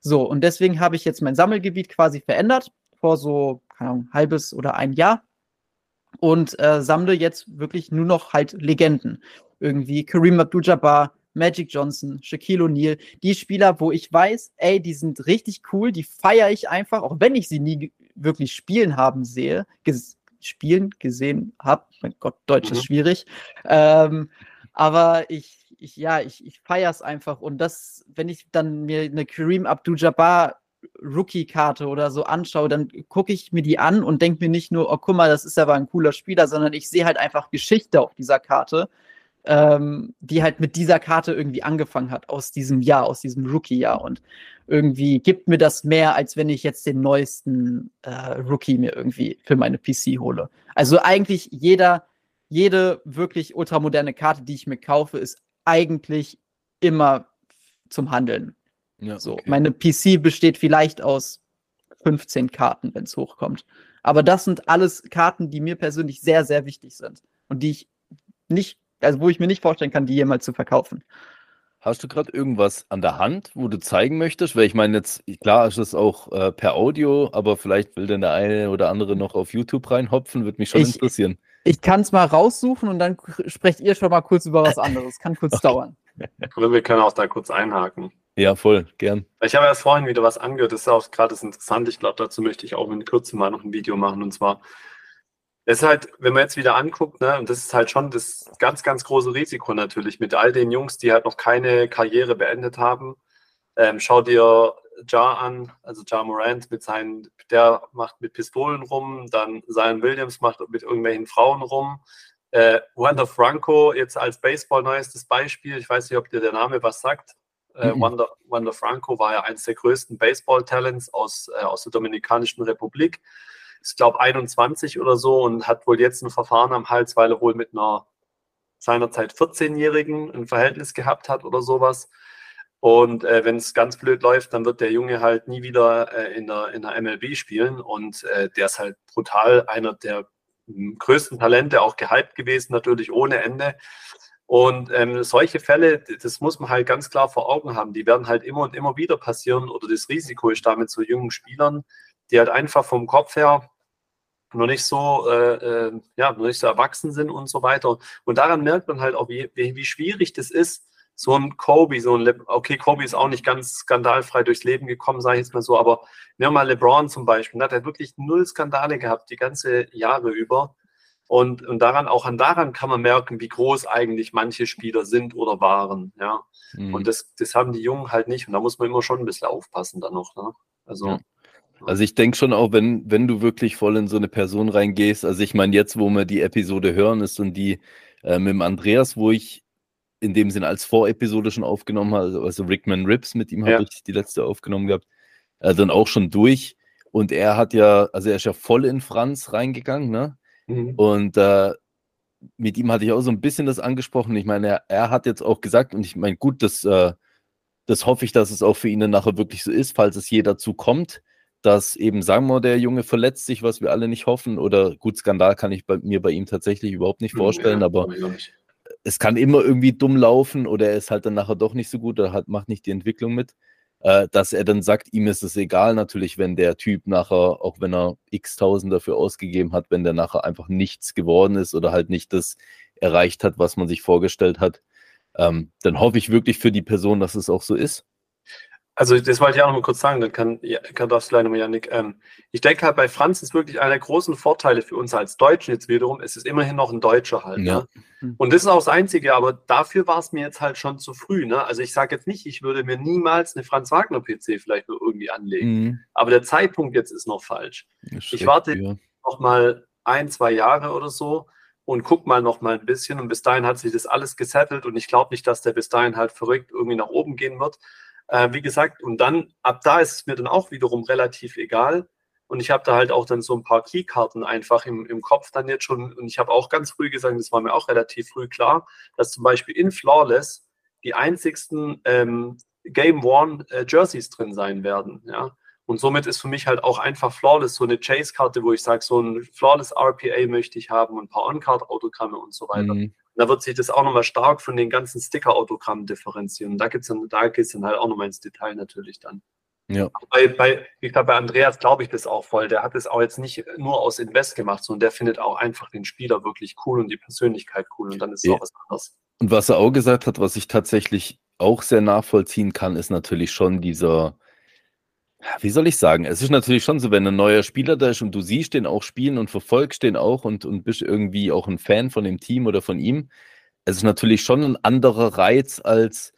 S2: So, und deswegen habe ich jetzt mein Sammelgebiet quasi verändert vor so, Ahnung, halbes oder ein Jahr und äh, sammle jetzt wirklich nur noch halt Legenden. Irgendwie Kareem Abdul-Jabbar, Magic Johnson, Shaquille O'Neal, die Spieler, wo ich weiß, ey, die sind richtig cool, die feiere ich einfach, auch wenn ich sie nie wirklich spielen haben sehe, ges spielen gesehen habe. Mein Gott, Deutsch mhm. ist schwierig. Ähm, aber ich, ich ja, ich, ich feiere es einfach. Und das, wenn ich dann mir eine Kareem Abdul-Jabbar Rookie-Karte oder so anschaue, dann gucke ich mir die an und denke mir nicht nur, oh, guck mal, das ist aber ein cooler Spieler, sondern ich sehe halt einfach Geschichte auf dieser Karte, ähm, die halt mit dieser Karte irgendwie angefangen hat, aus diesem Jahr, aus diesem Rookie-Jahr. Und irgendwie gibt mir das mehr, als wenn ich jetzt den neuesten äh, Rookie mir irgendwie für meine PC hole. Also eigentlich jeder, jede wirklich ultramoderne Karte, die ich mir kaufe, ist eigentlich immer zum Handeln. Ja, so, okay. meine PC besteht vielleicht aus 15 Karten, wenn es hochkommt. Aber das sind alles Karten, die mir persönlich sehr, sehr wichtig sind und die ich nicht, also wo ich mir nicht vorstellen kann, die jemals zu verkaufen.
S1: Hast du gerade irgendwas an der Hand, wo du zeigen möchtest? Weil ich meine, jetzt, klar ist es auch äh, per Audio, aber vielleicht will denn der eine oder andere noch auf YouTube reinhopfen, würde mich schon ich, interessieren.
S2: Ich kann es mal raussuchen und dann sprecht ihr schon mal kurz über was [laughs] anderes. Kann kurz okay. dauern.
S3: Wir können auch da kurz einhaken.
S1: Ja, voll, gern.
S3: Ich habe erst vorhin wieder was angehört, das ist auch gerade interessant. Ich glaube, dazu möchte ich auch in Kürze mal noch ein Video machen. Und zwar, ist halt, wenn man jetzt wieder anguckt, ne, und das ist halt schon das ganz, ganz große Risiko natürlich mit all den Jungs, die halt noch keine Karriere beendet haben. Ähm, schau dir Ja an, also Ja Morant mit seinen, der macht mit Pistolen rum, dann Zion Williams macht mit irgendwelchen Frauen rum. Äh, Wanda Franco jetzt als Baseball neuestes Beispiel, ich weiß nicht, ob dir der Name was sagt. Äh, mhm. Wanda, Wanda Franco war ja eines der größten Baseball-Talents aus, äh, aus der Dominikanischen Republik. Ist, glaube 21 oder so und hat wohl jetzt ein Verfahren am Hals, weil er wohl mit einer seinerzeit 14-Jährigen ein Verhältnis gehabt hat oder sowas. Und äh, wenn es ganz blöd läuft, dann wird der Junge halt nie wieder äh, in, der, in der MLB spielen. Und äh, der ist halt brutal einer der größten Talente, auch gehypt gewesen, natürlich ohne Ende. Und ähm, solche Fälle, das muss man halt ganz klar vor Augen haben, die werden halt immer und immer wieder passieren oder das Risiko ist damit so jungen Spielern, die halt einfach vom Kopf her noch nicht so, äh, äh, ja, noch nicht so erwachsen sind und so weiter. Und daran merkt man halt auch, wie, wie, wie schwierig das ist, so ein Kobe, so ein Le okay, Kobe ist auch nicht ganz skandalfrei durchs Leben gekommen, sage ich jetzt mal so, aber nehmen wir mal LeBron zum Beispiel, der hat wirklich null Skandale gehabt, die ganze Jahre über. Und, und daran, auch an daran kann man merken, wie groß eigentlich manche Spieler sind oder waren. Ja. Mhm. Und das, das haben die Jungen halt nicht. Und da muss man immer schon ein bisschen aufpassen dann noch. Ne? Also. Ja.
S1: Also ich denke schon auch, wenn, wenn du wirklich voll in so eine Person reingehst, also ich meine, jetzt, wo wir die Episode hören, ist und die äh, mit dem Andreas, wo ich in dem Sinn als Vorepisode schon aufgenommen habe, also Rickman Rips, mit ihm ja. habe ich die letzte aufgenommen gehabt, äh, dann auch schon durch. Und er hat ja, also er ist ja voll in Franz reingegangen, ne? Mhm. Und äh, mit ihm hatte ich auch so ein bisschen das angesprochen. Ich meine, er, er hat jetzt auch gesagt, und ich meine, gut, das, äh, das hoffe ich, dass es auch für ihn dann nachher wirklich so ist, falls es je dazu kommt, dass eben, sagen wir, der Junge verletzt sich, was wir alle nicht hoffen, oder gut, Skandal kann ich bei, mir bei ihm tatsächlich überhaupt nicht vorstellen, ja, aber es kann immer irgendwie dumm laufen oder er ist halt dann nachher doch nicht so gut oder hat, macht nicht die Entwicklung mit, äh, dass er dann sagt, ihm ist es egal natürlich, wenn der Typ nachher, auch wenn er x tausend dafür ausgegeben hat, wenn der nachher einfach nichts geworden ist oder halt nicht das erreicht hat, was man sich vorgestellt hat, ähm, dann hoffe ich wirklich für die Person, dass es auch so ist.
S3: Also das wollte ich auch noch mal kurz sagen, dann kann, kann das vielleicht nochmal, Janik. Ähm, ich denke halt, bei Franz ist wirklich einer der großen Vorteile für uns als Deutschen jetzt wiederum, es ist immerhin noch ein Deutscher halt. Ja. Ne? Und das ist auch das Einzige, aber dafür war es mir jetzt halt schon zu früh. Ne? Also ich sage jetzt nicht, ich würde mir niemals eine Franz Wagner PC vielleicht nur irgendwie anlegen. Mhm. Aber der Zeitpunkt jetzt ist noch falsch. Ich warte ja. noch mal ein, zwei Jahre oder so und guck mal noch mal ein bisschen. Und bis dahin hat sich das alles gesettelt und ich glaube nicht, dass der bis dahin halt verrückt irgendwie nach oben gehen wird. Äh, wie gesagt, und dann, ab da ist es mir dann auch wiederum relativ egal. Und ich habe da halt auch dann so ein paar Keykarten einfach im, im Kopf dann jetzt schon. Und ich habe auch ganz früh gesagt, das war mir auch relativ früh klar, dass zum Beispiel in Flawless die einzigsten ähm, Game One äh, Jerseys drin sein werden. Ja? Und somit ist für mich halt auch einfach Flawless so eine Chase-Karte, wo ich sage, so ein Flawless RPA möchte ich haben und ein paar On-Card-Autogramme und so weiter. Mhm da wird sich das auch nochmal stark von den ganzen Sticker-Autogrammen differenzieren. Da, dann, da geht es dann halt auch nochmal ins Detail natürlich dann. Ja. Bei, bei, ich glaube, bei Andreas glaube ich das auch voll. Der hat es auch jetzt nicht nur aus Invest gemacht, sondern der findet auch einfach den Spieler wirklich cool und die Persönlichkeit cool und dann ist es ja. auch was anderes.
S1: Und was er auch gesagt hat, was ich tatsächlich auch sehr nachvollziehen kann, ist natürlich schon dieser, wie soll ich sagen? Es ist natürlich schon so, wenn ein neuer Spieler da ist und du siehst den auch spielen und verfolgst den auch und, und bist irgendwie auch ein Fan von dem Team oder von ihm. Es ist natürlich schon ein anderer Reiz als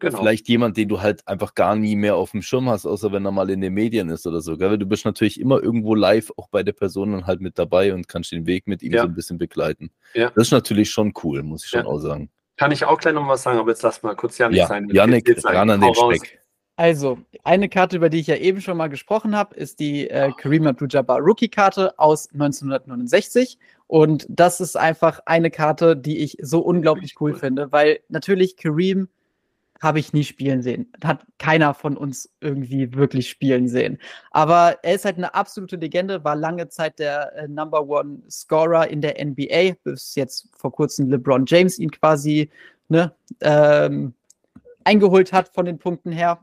S1: genau. vielleicht jemand, den du halt einfach gar nie mehr auf dem Schirm hast, außer wenn er mal in den Medien ist oder so. Gell? Du bist natürlich immer irgendwo live auch bei der Person dann halt mit dabei und kannst den Weg mit ihm ja. so ein bisschen begleiten. Ja. Das ist natürlich schon cool, muss ich schon ja. auch sagen.
S3: Kann ich auch gleich noch was sagen, aber jetzt lass mal kurz Janik
S1: ja,
S3: sein.
S1: Janik, ran an den Speck.
S2: Also, eine Karte, über die ich ja eben schon mal gesprochen habe, ist die äh, Kareem Abdul-Jabbar Rookie-Karte aus 1969. Und das ist einfach eine Karte, die ich so unglaublich cool, cool finde, weil natürlich Kareem habe ich nie spielen sehen. Hat keiner von uns irgendwie wirklich spielen sehen. Aber er ist halt eine absolute Legende, war lange Zeit der äh, Number One Scorer in der NBA, bis jetzt vor kurzem LeBron James ihn quasi ne, ähm, eingeholt hat von den Punkten her.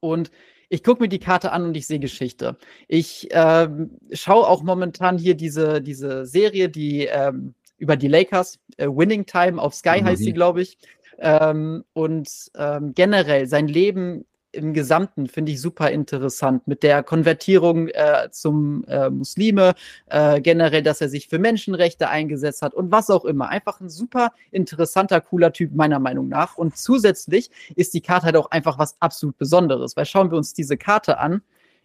S2: Und ich gucke mir die Karte an und ich sehe Geschichte. Ich ähm, schaue auch momentan hier diese, diese Serie, die ähm, über die Lakers, äh, Winning Time auf Sky mhm. heißt sie, glaube ich. Ähm, und ähm, generell sein Leben im Gesamten finde ich super interessant mit der Konvertierung äh, zum äh, Muslime, äh, generell, dass er sich für Menschenrechte eingesetzt hat und was auch immer. Einfach ein super interessanter, cooler Typ meiner Meinung nach. Und zusätzlich ist die Karte halt auch einfach was absolut Besonderes, weil schauen wir uns diese Karte an,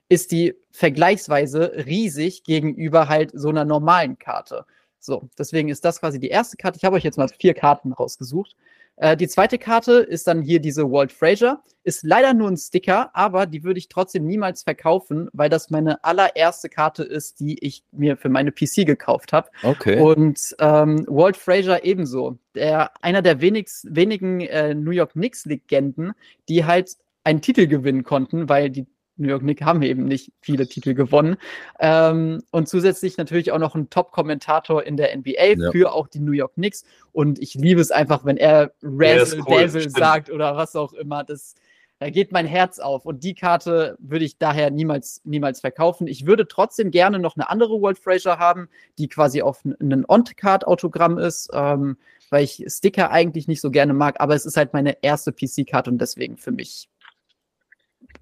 S2: ist die vergleichsweise riesig gegenüber halt so einer normalen Karte. So, deswegen ist das quasi die erste Karte. Ich habe euch jetzt mal vier Karten rausgesucht. Äh, die zweite Karte ist dann hier diese Walt Fraser. Ist leider nur ein Sticker, aber die würde ich trotzdem niemals verkaufen, weil das meine allererste Karte ist, die ich mir für meine PC gekauft habe.
S1: Okay.
S2: Und ähm, Walt Fraser ebenso. Der, einer der wenigst, wenigen äh, New York Knicks-Legenden, die halt einen Titel gewinnen konnten, weil die New York Knicks haben eben nicht viele Titel gewonnen. Ähm, und zusätzlich natürlich auch noch ein Top-Kommentator in der NBA ja. für auch die New York Knicks. Und ich liebe es einfach, wenn er Razzle cool, Devil sagt oder was auch immer. Das, da geht mein Herz auf. Und die Karte würde ich daher niemals, niemals verkaufen. Ich würde trotzdem gerne noch eine andere World Fraser haben, die quasi auf ein On-Card-Autogramm ist, ähm, weil ich Sticker eigentlich nicht so gerne mag. Aber es ist halt meine erste PC-Karte und deswegen für mich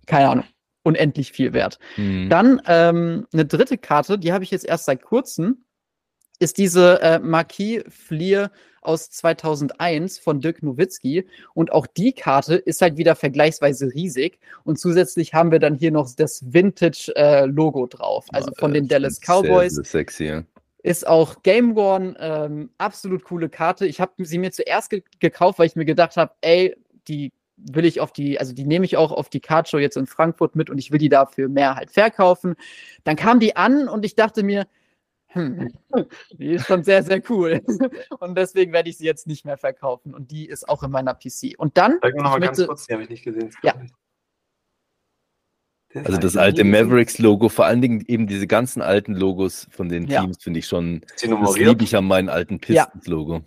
S2: keine Ahnung unendlich viel wert. Mhm. Dann ähm, eine dritte Karte, die habe ich jetzt erst seit kurzem, ist diese äh, Marquis Flier aus 2001 von Dirk Nowitzki. Und auch die Karte ist halt wieder vergleichsweise riesig. Und zusätzlich haben wir dann hier noch das Vintage-Logo äh, drauf, also von den Dallas Cowboys. Sehr, sehr sexy, ja. Ist auch Game Worn, ähm, absolut coole Karte. Ich habe sie mir zuerst ge gekauft, weil ich mir gedacht habe, ey, die will ich auf die, also die nehme ich auch auf die Card Show jetzt in Frankfurt mit und ich will die dafür mehr halt verkaufen. Dann kam die an und ich dachte mir, hm, [laughs] die ist schon sehr, sehr cool. [laughs] Und deswegen werde ich sie jetzt nicht mehr verkaufen. Und die ist auch in meiner PC. Und dann.
S3: Sag mir nochmal ganz kurz, die habe ich nicht gesehen.
S2: Ja.
S1: Also das alte Mavericks-Logo, vor allen Dingen eben diese ganzen alten Logos von den Teams, ja. finde ich schon. Das liebe ich an meinen alten Pistons-Logo. Ja.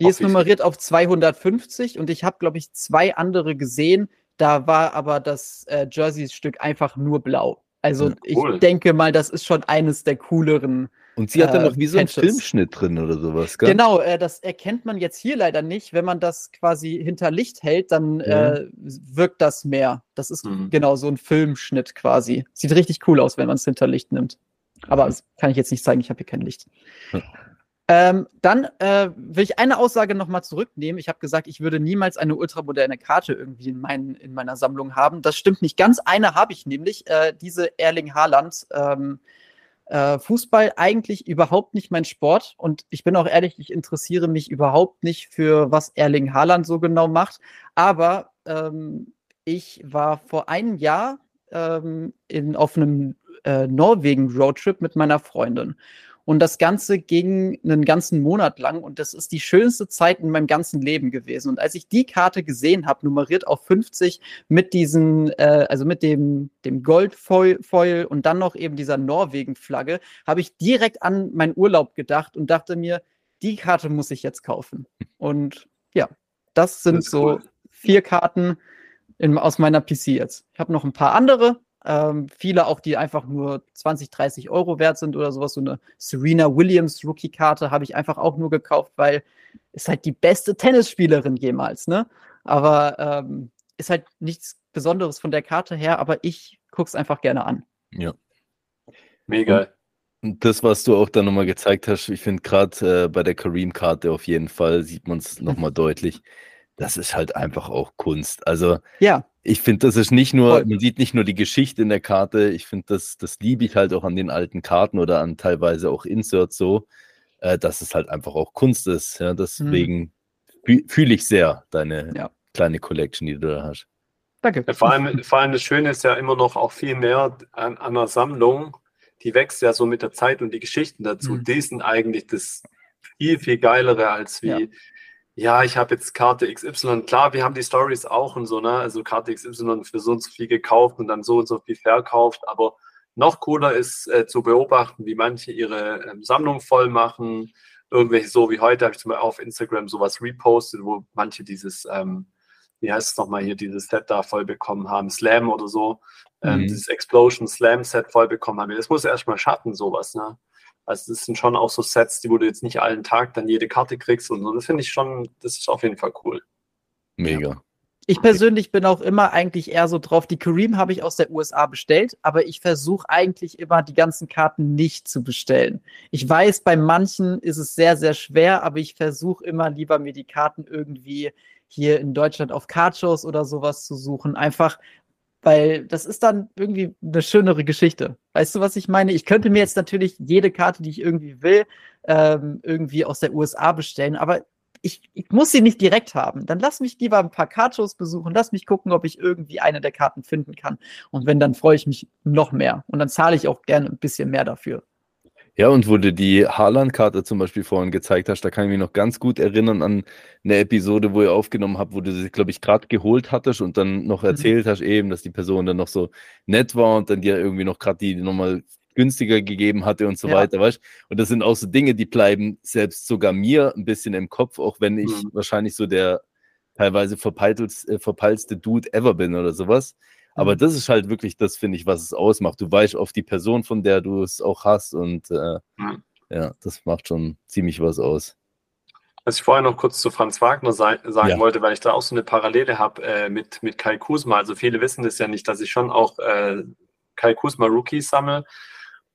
S2: Die ist nummeriert auf 250 und ich habe, glaube ich, zwei andere gesehen. Da war aber das äh, Jersey-Stück einfach nur blau. Also ja, cool. ich denke mal, das ist schon eines der cooleren.
S1: Und sie hat dann äh, noch wie so einen Filmschnitt drin oder sowas,
S2: gell? Genau, äh, das erkennt man jetzt hier leider nicht. Wenn man das quasi hinter Licht hält, dann ja. äh, wirkt das mehr. Das ist mhm. genau so ein Filmschnitt quasi. Sieht richtig cool aus, wenn man es hinter Licht nimmt. Aber das kann ich jetzt nicht zeigen, ich habe hier kein Licht. Ähm, dann äh, will ich eine Aussage nochmal zurücknehmen. Ich habe gesagt, ich würde niemals eine ultramoderne Karte irgendwie in, mein, in meiner Sammlung haben. Das stimmt nicht ganz. Eine habe ich nämlich, äh, diese Erling Haaland. Ähm, äh, Fußball eigentlich überhaupt nicht mein Sport und ich bin auch ehrlich, ich interessiere mich überhaupt nicht für was Erling Haaland so genau macht. Aber ähm, ich war vor einem Jahr ähm, in, auf einem äh, Norwegen-Roadtrip mit meiner Freundin. Und das Ganze ging einen ganzen Monat lang und das ist die schönste Zeit in meinem ganzen Leben gewesen. Und als ich die Karte gesehen habe, nummeriert auf 50 mit diesen, äh, also mit dem, dem Goldfoil und dann noch eben dieser Norwegen-Flagge, habe ich direkt an meinen Urlaub gedacht und dachte mir, die Karte muss ich jetzt kaufen. Und ja, das sind das so cool. vier Karten in, aus meiner PC jetzt. Ich habe noch ein paar andere, ähm, viele auch, die einfach nur 20, 30 Euro wert sind oder sowas. So eine Serena Williams Rookie-Karte habe ich einfach auch nur gekauft, weil ist halt die beste Tennisspielerin jemals, ne? Aber ähm, ist halt nichts Besonderes von der Karte her, aber ich gucke es einfach gerne an.
S1: Ja.
S3: Mega.
S1: Und das, was du auch da nochmal gezeigt hast, ich finde gerade äh, bei der Kareem-Karte auf jeden Fall sieht man es [laughs] nochmal deutlich. Das ist halt einfach auch Kunst. Also
S2: ja.
S1: Ich finde, das ist nicht nur, man sieht nicht nur die Geschichte in der Karte, ich finde, das, das liebe ich halt auch an den alten Karten oder an teilweise auch Inserts so, äh, dass es halt einfach auch Kunst ist. Ja? Deswegen mhm. fühle ich sehr deine ja. kleine Collection, die du da hast.
S3: Danke. Ja, vor, allem, vor allem das Schöne ist ja immer noch auch viel mehr an, an einer Sammlung, die wächst ja so mit der Zeit und die Geschichten dazu, mhm. die sind eigentlich das viel, viel geilere als wie. Ja ja, ich habe jetzt Karte XY. Klar, wir haben die Stories auch und so, ne? Also Karte XY für so und so viel gekauft und dann so und so viel verkauft. Aber noch cooler ist äh, zu beobachten, wie manche ihre ähm, Sammlung voll machen. Irgendwelche, so wie heute, habe ich zum Beispiel auf Instagram sowas repostet, wo manche dieses, ähm, wie heißt es nochmal hier, dieses Set da voll bekommen haben, Slam oder so, ähm, mhm. dieses Explosion Slam Set voll bekommen haben. Das muss erstmal schatten, sowas, ne? Also das sind schon auch so Sets, die wo du jetzt nicht allen Tag dann jede Karte kriegst und so. Das finde ich schon, das ist auf jeden Fall cool.
S1: Mega.
S2: Ich persönlich bin auch immer eigentlich eher so drauf. Die Kareem habe ich aus der USA bestellt, aber ich versuche eigentlich immer die ganzen Karten nicht zu bestellen. Ich weiß, bei manchen ist es sehr, sehr schwer, aber ich versuche immer lieber mir die Karten irgendwie hier in Deutschland auf Cardshows oder sowas zu suchen. Einfach, weil das ist dann irgendwie eine schönere Geschichte. Weißt du, was ich meine? Ich könnte mir jetzt natürlich jede Karte, die ich irgendwie will, ähm, irgendwie aus der USA bestellen, aber ich, ich, muss sie nicht direkt haben. Dann lass mich lieber ein paar Kartshows besuchen, lass mich gucken, ob ich irgendwie eine der Karten finden kann. Und wenn, dann freue ich mich noch mehr. Und dann zahle ich auch gerne ein bisschen mehr dafür.
S1: Ja, und wo du die Haaland-Karte zum Beispiel vorhin gezeigt hast, da kann ich mich noch ganz gut erinnern an eine Episode, wo ihr aufgenommen habt, wo du sie, glaube ich, gerade geholt hattest und dann noch mhm. erzählt mhm. hast eben, dass die Person dann noch so nett war und dann dir irgendwie noch gerade die nochmal günstiger gegeben hatte und so ja. weiter, weißt Und das sind auch so Dinge, die bleiben selbst sogar mir ein bisschen im Kopf, auch wenn ich mhm. wahrscheinlich so der teilweise äh, verpeilste Dude ever bin oder sowas. Aber mhm. das ist halt wirklich das, finde ich, was es ausmacht. Du weißt auf die Person, von der du es auch hast und äh, mhm. ja, das macht schon ziemlich was aus.
S3: Was ich vorher noch kurz zu Franz Wagner sagen ja. wollte, weil ich da auch so eine Parallele habe äh, mit, mit Kai Kusma. Also viele wissen das ja nicht, dass ich schon auch äh, Kai Kusma Rookies sammle.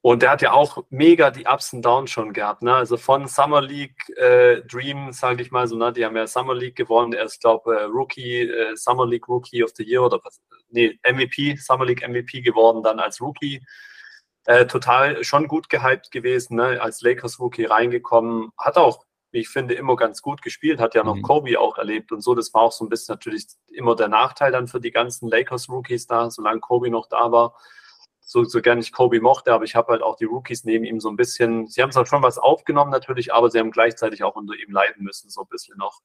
S3: Und der hat ja auch mega die Ups und Downs schon gehabt. Ne? Also von Summer League äh, Dream, sage ich mal so, ne? die haben ja Summer League gewonnen. Er ist, glaube ich, äh, Rookie, äh, Summer League Rookie of the Year oder was? Nee, MVP, Summer League MVP geworden, dann als Rookie. Äh, total schon gut gehypt gewesen, ne? als Lakers Rookie reingekommen. Hat auch, wie ich finde, immer ganz gut gespielt. Hat ja noch mhm. Kobe auch erlebt und so. Das war auch so ein bisschen natürlich immer der Nachteil dann für die ganzen Lakers Rookies da, solange Kobe noch da war so, so gern ich Kobe mochte, aber ich habe halt auch die Rookies neben ihm so ein bisschen, sie haben zwar schon was aufgenommen natürlich, aber sie haben gleichzeitig auch unter ihm leiden müssen, so ein bisschen noch.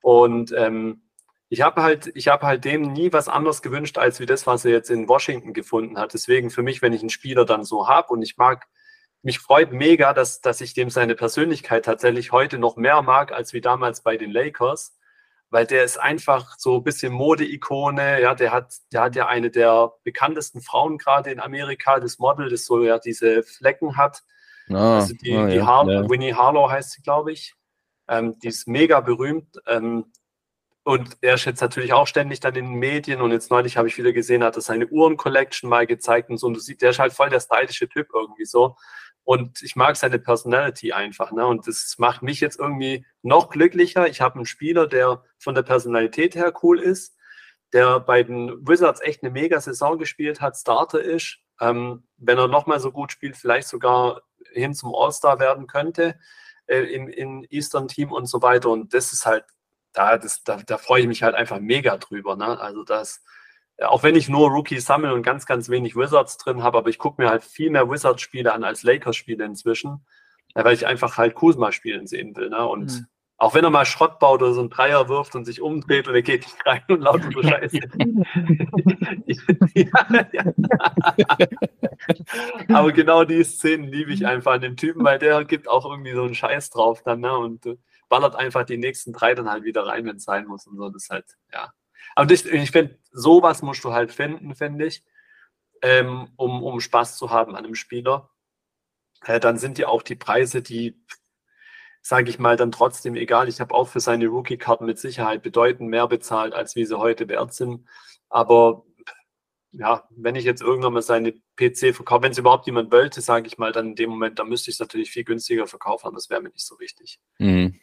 S3: Und ähm, ich habe halt, ich habe halt dem nie was anderes gewünscht, als wie das, was er jetzt in Washington gefunden hat. Deswegen für mich, wenn ich einen Spieler dann so habe und ich mag, mich freut mega, dass, dass ich dem seine Persönlichkeit tatsächlich heute noch mehr mag, als wie damals bei den Lakers weil der ist einfach so ein bisschen Mode-Ikone. Ja, der hat, der hat ja eine der bekanntesten Frauen gerade in Amerika, das Model, das so ja diese Flecken hat. Ah, also die, ah, die ja, Har ja. Winnie Harlow heißt sie, glaube ich. Ähm, die ist mega berühmt. Ähm, und er ist jetzt natürlich auch ständig dann in den Medien und jetzt neulich habe ich wieder gesehen, hat er seine Uhren-Collection mal gezeigt und so. Und du siehst, der ist halt voll der stylische Typ irgendwie so. Und ich mag seine Personality einfach. Ne? Und das macht mich jetzt irgendwie noch glücklicher. Ich habe einen Spieler, der von der Personalität her cool ist, der bei den Wizards echt eine mega Saison gespielt hat, Starter ist. Ähm, wenn er nochmal so gut spielt, vielleicht sogar hin zum All-Star werden könnte äh, im, im Eastern-Team und so weiter. Und das ist halt, da, da, da freue ich mich halt einfach mega drüber. Ne? Also das, auch wenn ich nur Rookies sammle und ganz, ganz wenig Wizards drin habe, aber ich gucke mir halt viel mehr Wizards-Spiele an als Lakers-Spiele inzwischen, weil ich einfach halt Kuzma spielen sehen will. Ne? Und mhm. auch wenn er mal Schrott baut oder so einen Dreier wirft und sich umdreht und er geht nicht rein und lautet so Scheiße. [laughs] aber genau die Szenen liebe ich einfach an dem Typen, weil der gibt auch irgendwie so einen Scheiß drauf dann ne? und äh, ballert einfach die nächsten drei dann halt wieder rein, wenn es sein muss und so. Das ist halt, ja, aber ich, ich finde, sowas musst du halt finden, finde ich, ähm, um, um Spaß zu haben an einem Spieler. Äh, dann sind ja auch die Preise, die, sage ich mal, dann trotzdem egal. Ich habe auch für seine Rookie-Karten mit Sicherheit bedeutend mehr bezahlt, als wie sie heute wert sind. Aber ja, wenn ich jetzt irgendwann mal seine PC verkaufe, wenn es überhaupt jemand wollte, sage ich mal, dann in dem Moment, dann müsste ich es natürlich viel günstiger verkaufen, das wäre mir nicht so wichtig. Mhm.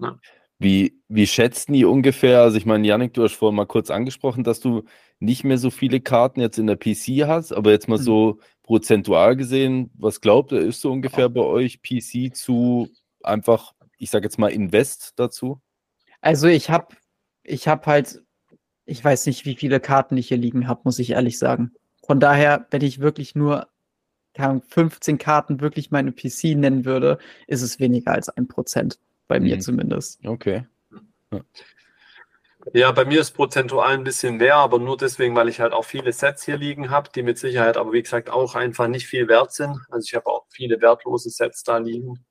S1: Ja. Wie, wie schätzen die ungefähr? Also ich meine, Janik, du hast vorhin mal kurz angesprochen, dass du nicht mehr so viele Karten jetzt in der PC hast, aber jetzt mal mhm. so prozentual gesehen, was glaubt ihr, ist so ungefähr bei euch PC zu einfach, ich sage jetzt mal, Invest dazu?
S2: Also ich habe ich hab halt, ich weiß nicht, wie viele Karten ich hier liegen habe, muss ich ehrlich sagen. Von daher, wenn ich wirklich nur 15 Karten wirklich meine PC nennen würde, ist es weniger als ein Prozent. Bei mir mhm. zumindest.
S1: Okay.
S3: Ja. ja. bei mir ist prozentual ein bisschen mehr, aber nur deswegen, weil ich halt auch viele Sets hier liegen habe, die mit Sicherheit aber wie gesagt auch einfach nicht viel wert sind. Also ich habe auch viele wertlose Sets da liegen.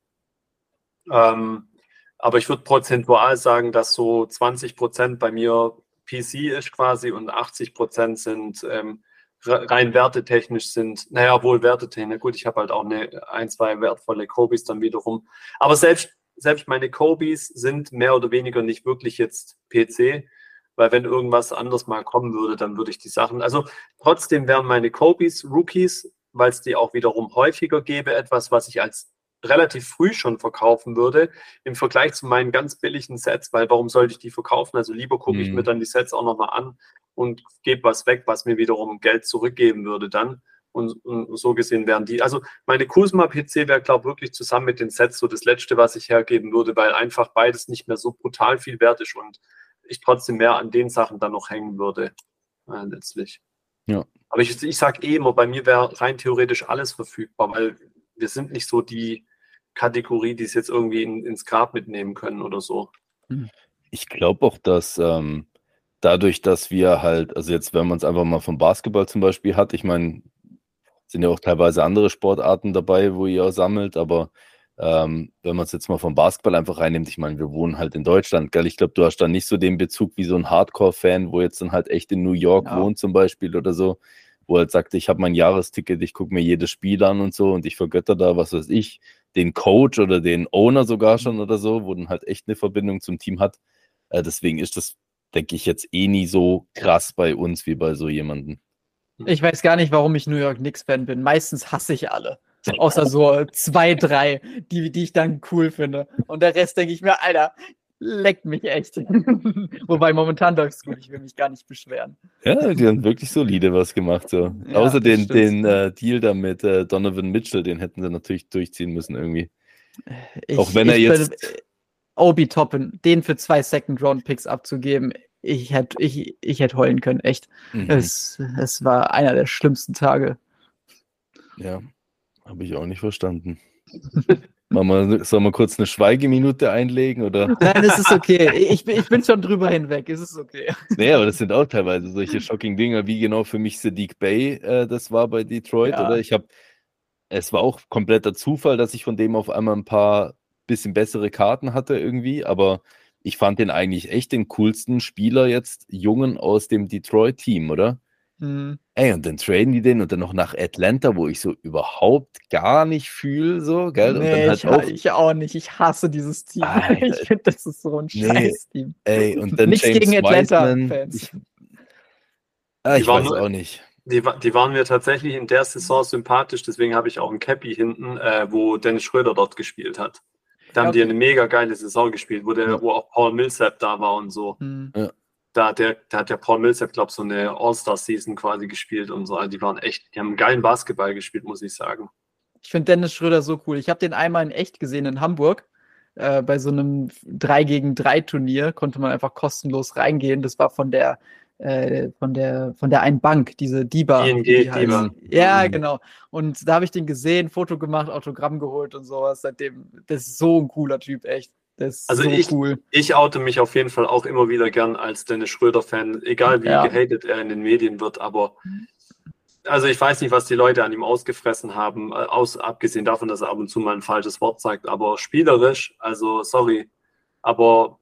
S3: Ähm, aber ich würde prozentual sagen, dass so 20 Prozent bei mir PC ist quasi und 80 Prozent sind ähm, rein wertetechnisch sind, naja, wohl wertetechnisch. Gut, ich habe halt auch eine, ein, zwei wertvolle Kobis dann wiederum. Aber selbst selbst meine Kobe's sind mehr oder weniger nicht wirklich jetzt PC. weil wenn irgendwas anders mal kommen würde, dann würde ich die Sachen, also trotzdem wären meine Kobis Rookies, weil es die auch wiederum häufiger gäbe, etwas, was ich als relativ früh schon verkaufen würde, im Vergleich zu meinen ganz billigen Sets, weil warum sollte ich die verkaufen? Also lieber gucke ich mir
S1: Mhm.
S3: dann die Sets auch nochmal an und gebe was weg, was mir wiederum Geld zurückgeben würde dann. Und, und so gesehen wären die, also meine Kusma-PC wäre, glaube ich, wirklich zusammen mit den Sets so das Letzte, was ich hergeben würde, weil einfach beides nicht mehr so brutal viel wert ist und ich trotzdem mehr an den Sachen dann noch hängen würde, äh, letztlich.
S1: Ja.
S3: Aber ich, ich sage eh immer, bei mir wäre rein theoretisch alles verfügbar, weil wir sind nicht so die Kategorie, die es jetzt irgendwie in, ins Grab mitnehmen können oder so.
S1: Ich glaube auch, dass ähm, dadurch, dass wir halt, also jetzt, wenn man es einfach mal vom Basketball zum Beispiel hat, ich meine, sind ja auch teilweise andere Sportarten dabei, wo ihr sammelt, aber ähm, wenn man es jetzt mal vom Basketball einfach reinnimmt, ich meine, wir wohnen halt in Deutschland, gell? Ich glaube, du hast da nicht so den Bezug wie so ein Hardcore-Fan, wo jetzt dann halt echt in New York
S2: Ja.
S1: wohnt zum Beispiel oder so, wo halt sagt, ich habe mein Jahresticket, ich gucke mir jedes Spiel an und so und ich vergötter da, was weiß ich, den Coach oder den Owner sogar schon oder so, wo dann halt echt eine Verbindung zum Team hat. Äh, deswegen ist das, denke ich, jetzt eh nie so krass bei uns wie bei so jemandem.
S2: Ich weiß gar nicht, warum ich New York Knicks-Fan bin. Meistens hasse ich alle. Außer so zwei, drei, die, die ich dann cool finde. Und der Rest denke ich mir, Alter, leckt mich echt. [laughs] Wobei momentan läuft es gut, ich will mich gar nicht beschweren.
S1: Ja, die haben wirklich solide was gemacht. So.
S2: Ja,
S1: Außer den, den äh, Deal da mit äh, Donovan Mitchell, den hätten sie natürlich durchziehen müssen irgendwie.
S2: Ich,
S1: Auch wenn er jetzt-
S2: Bin, Obi Toppin, den für zwei Second-Round-Picks abzugeben, ich hätte ich, ich hätt heulen können, echt.
S1: Mhm.
S2: Es, es war einer der schlimmsten Tage.
S1: Ja, habe ich auch nicht verstanden. [laughs] Mama, soll man kurz eine Schweigeminute einlegen oder?
S2: Nein, es ist okay. Ich, bin- ich bin schon drüber hinweg. Es ist okay.
S1: Nee, aber das sind auch teilweise solche [laughs] shocking Dinger, wie genau für mich Sadiq Bay äh, das war bei Detroit,
S2: Ja.
S1: oder? Ich habe, es war auch kompletter Zufall, dass ich von dem auf einmal ein paar bisschen bessere Karten hatte irgendwie, aber ich fand den eigentlich echt den coolsten Spieler jetzt, Jungen aus dem Detroit-Team, oder?
S2: Hm.
S1: Ey, und dann traden die den und dann noch nach Atlanta, wo ich so überhaupt gar nicht fühle, so, gell? und dann
S2: Nee,
S1: halt
S2: ich,
S1: auch,
S2: ich auch nicht. Ich hasse dieses Team. [laughs]
S1: Alter.
S2: Ich finde, das ist so ein
S1: Nee.
S2: Scheiß-Team.
S1: ey, und dann
S2: Nichts
S1: James
S2: gegen. Atlanta-Fans.
S1: Ich, ah, ich
S3: Die waren
S1: weiß auch nicht.
S3: Die, die waren mir tatsächlich in der Saison sympathisch, deswegen habe ich auch ein Cappy hinten, äh, wo Dennis Schröder dort gespielt hat. Da haben die eine mega geile Saison gespielt, wo, der,
S1: Ja.
S3: wo auch Paul Millsap da war und so.
S2: Hm.
S3: Da, der, da hat der Paul Millsap, glaube ich, so eine All-Star-Season quasi gespielt und so. Also die waren echt, die haben einen geilen Basketball gespielt, muss ich sagen.
S2: Ich finde Dennis Schröder so cool. Ich habe den einmal in echt gesehen in Hamburg. Äh, bei so einem 3 gegen 3 Turnier konnte man einfach kostenlos reingehen. Das war von der äh, von der von der einen Bank, diese DIBA. Die.
S3: DIBA.
S2: Ja,
S1: Mhm.
S2: genau. Und da habe ich den gesehen, Foto gemacht, Autogramm geholt und sowas. Seitdem, das ist so ein cooler Typ, echt. Das ist
S3: Also
S2: so
S3: ich-
S2: cool.
S3: Ich oute mich auf jeden Fall auch immer wieder gern als Dennis Schröder-Fan, egal wie
S2: Ja.
S3: gehatet er in den Medien wird, aber also ich weiß nicht, was die Leute an ihm ausgefressen haben, äh, aus, abgesehen davon, dass er ab und zu mal ein falsches Wort sagt, aber spielerisch, also sorry, aber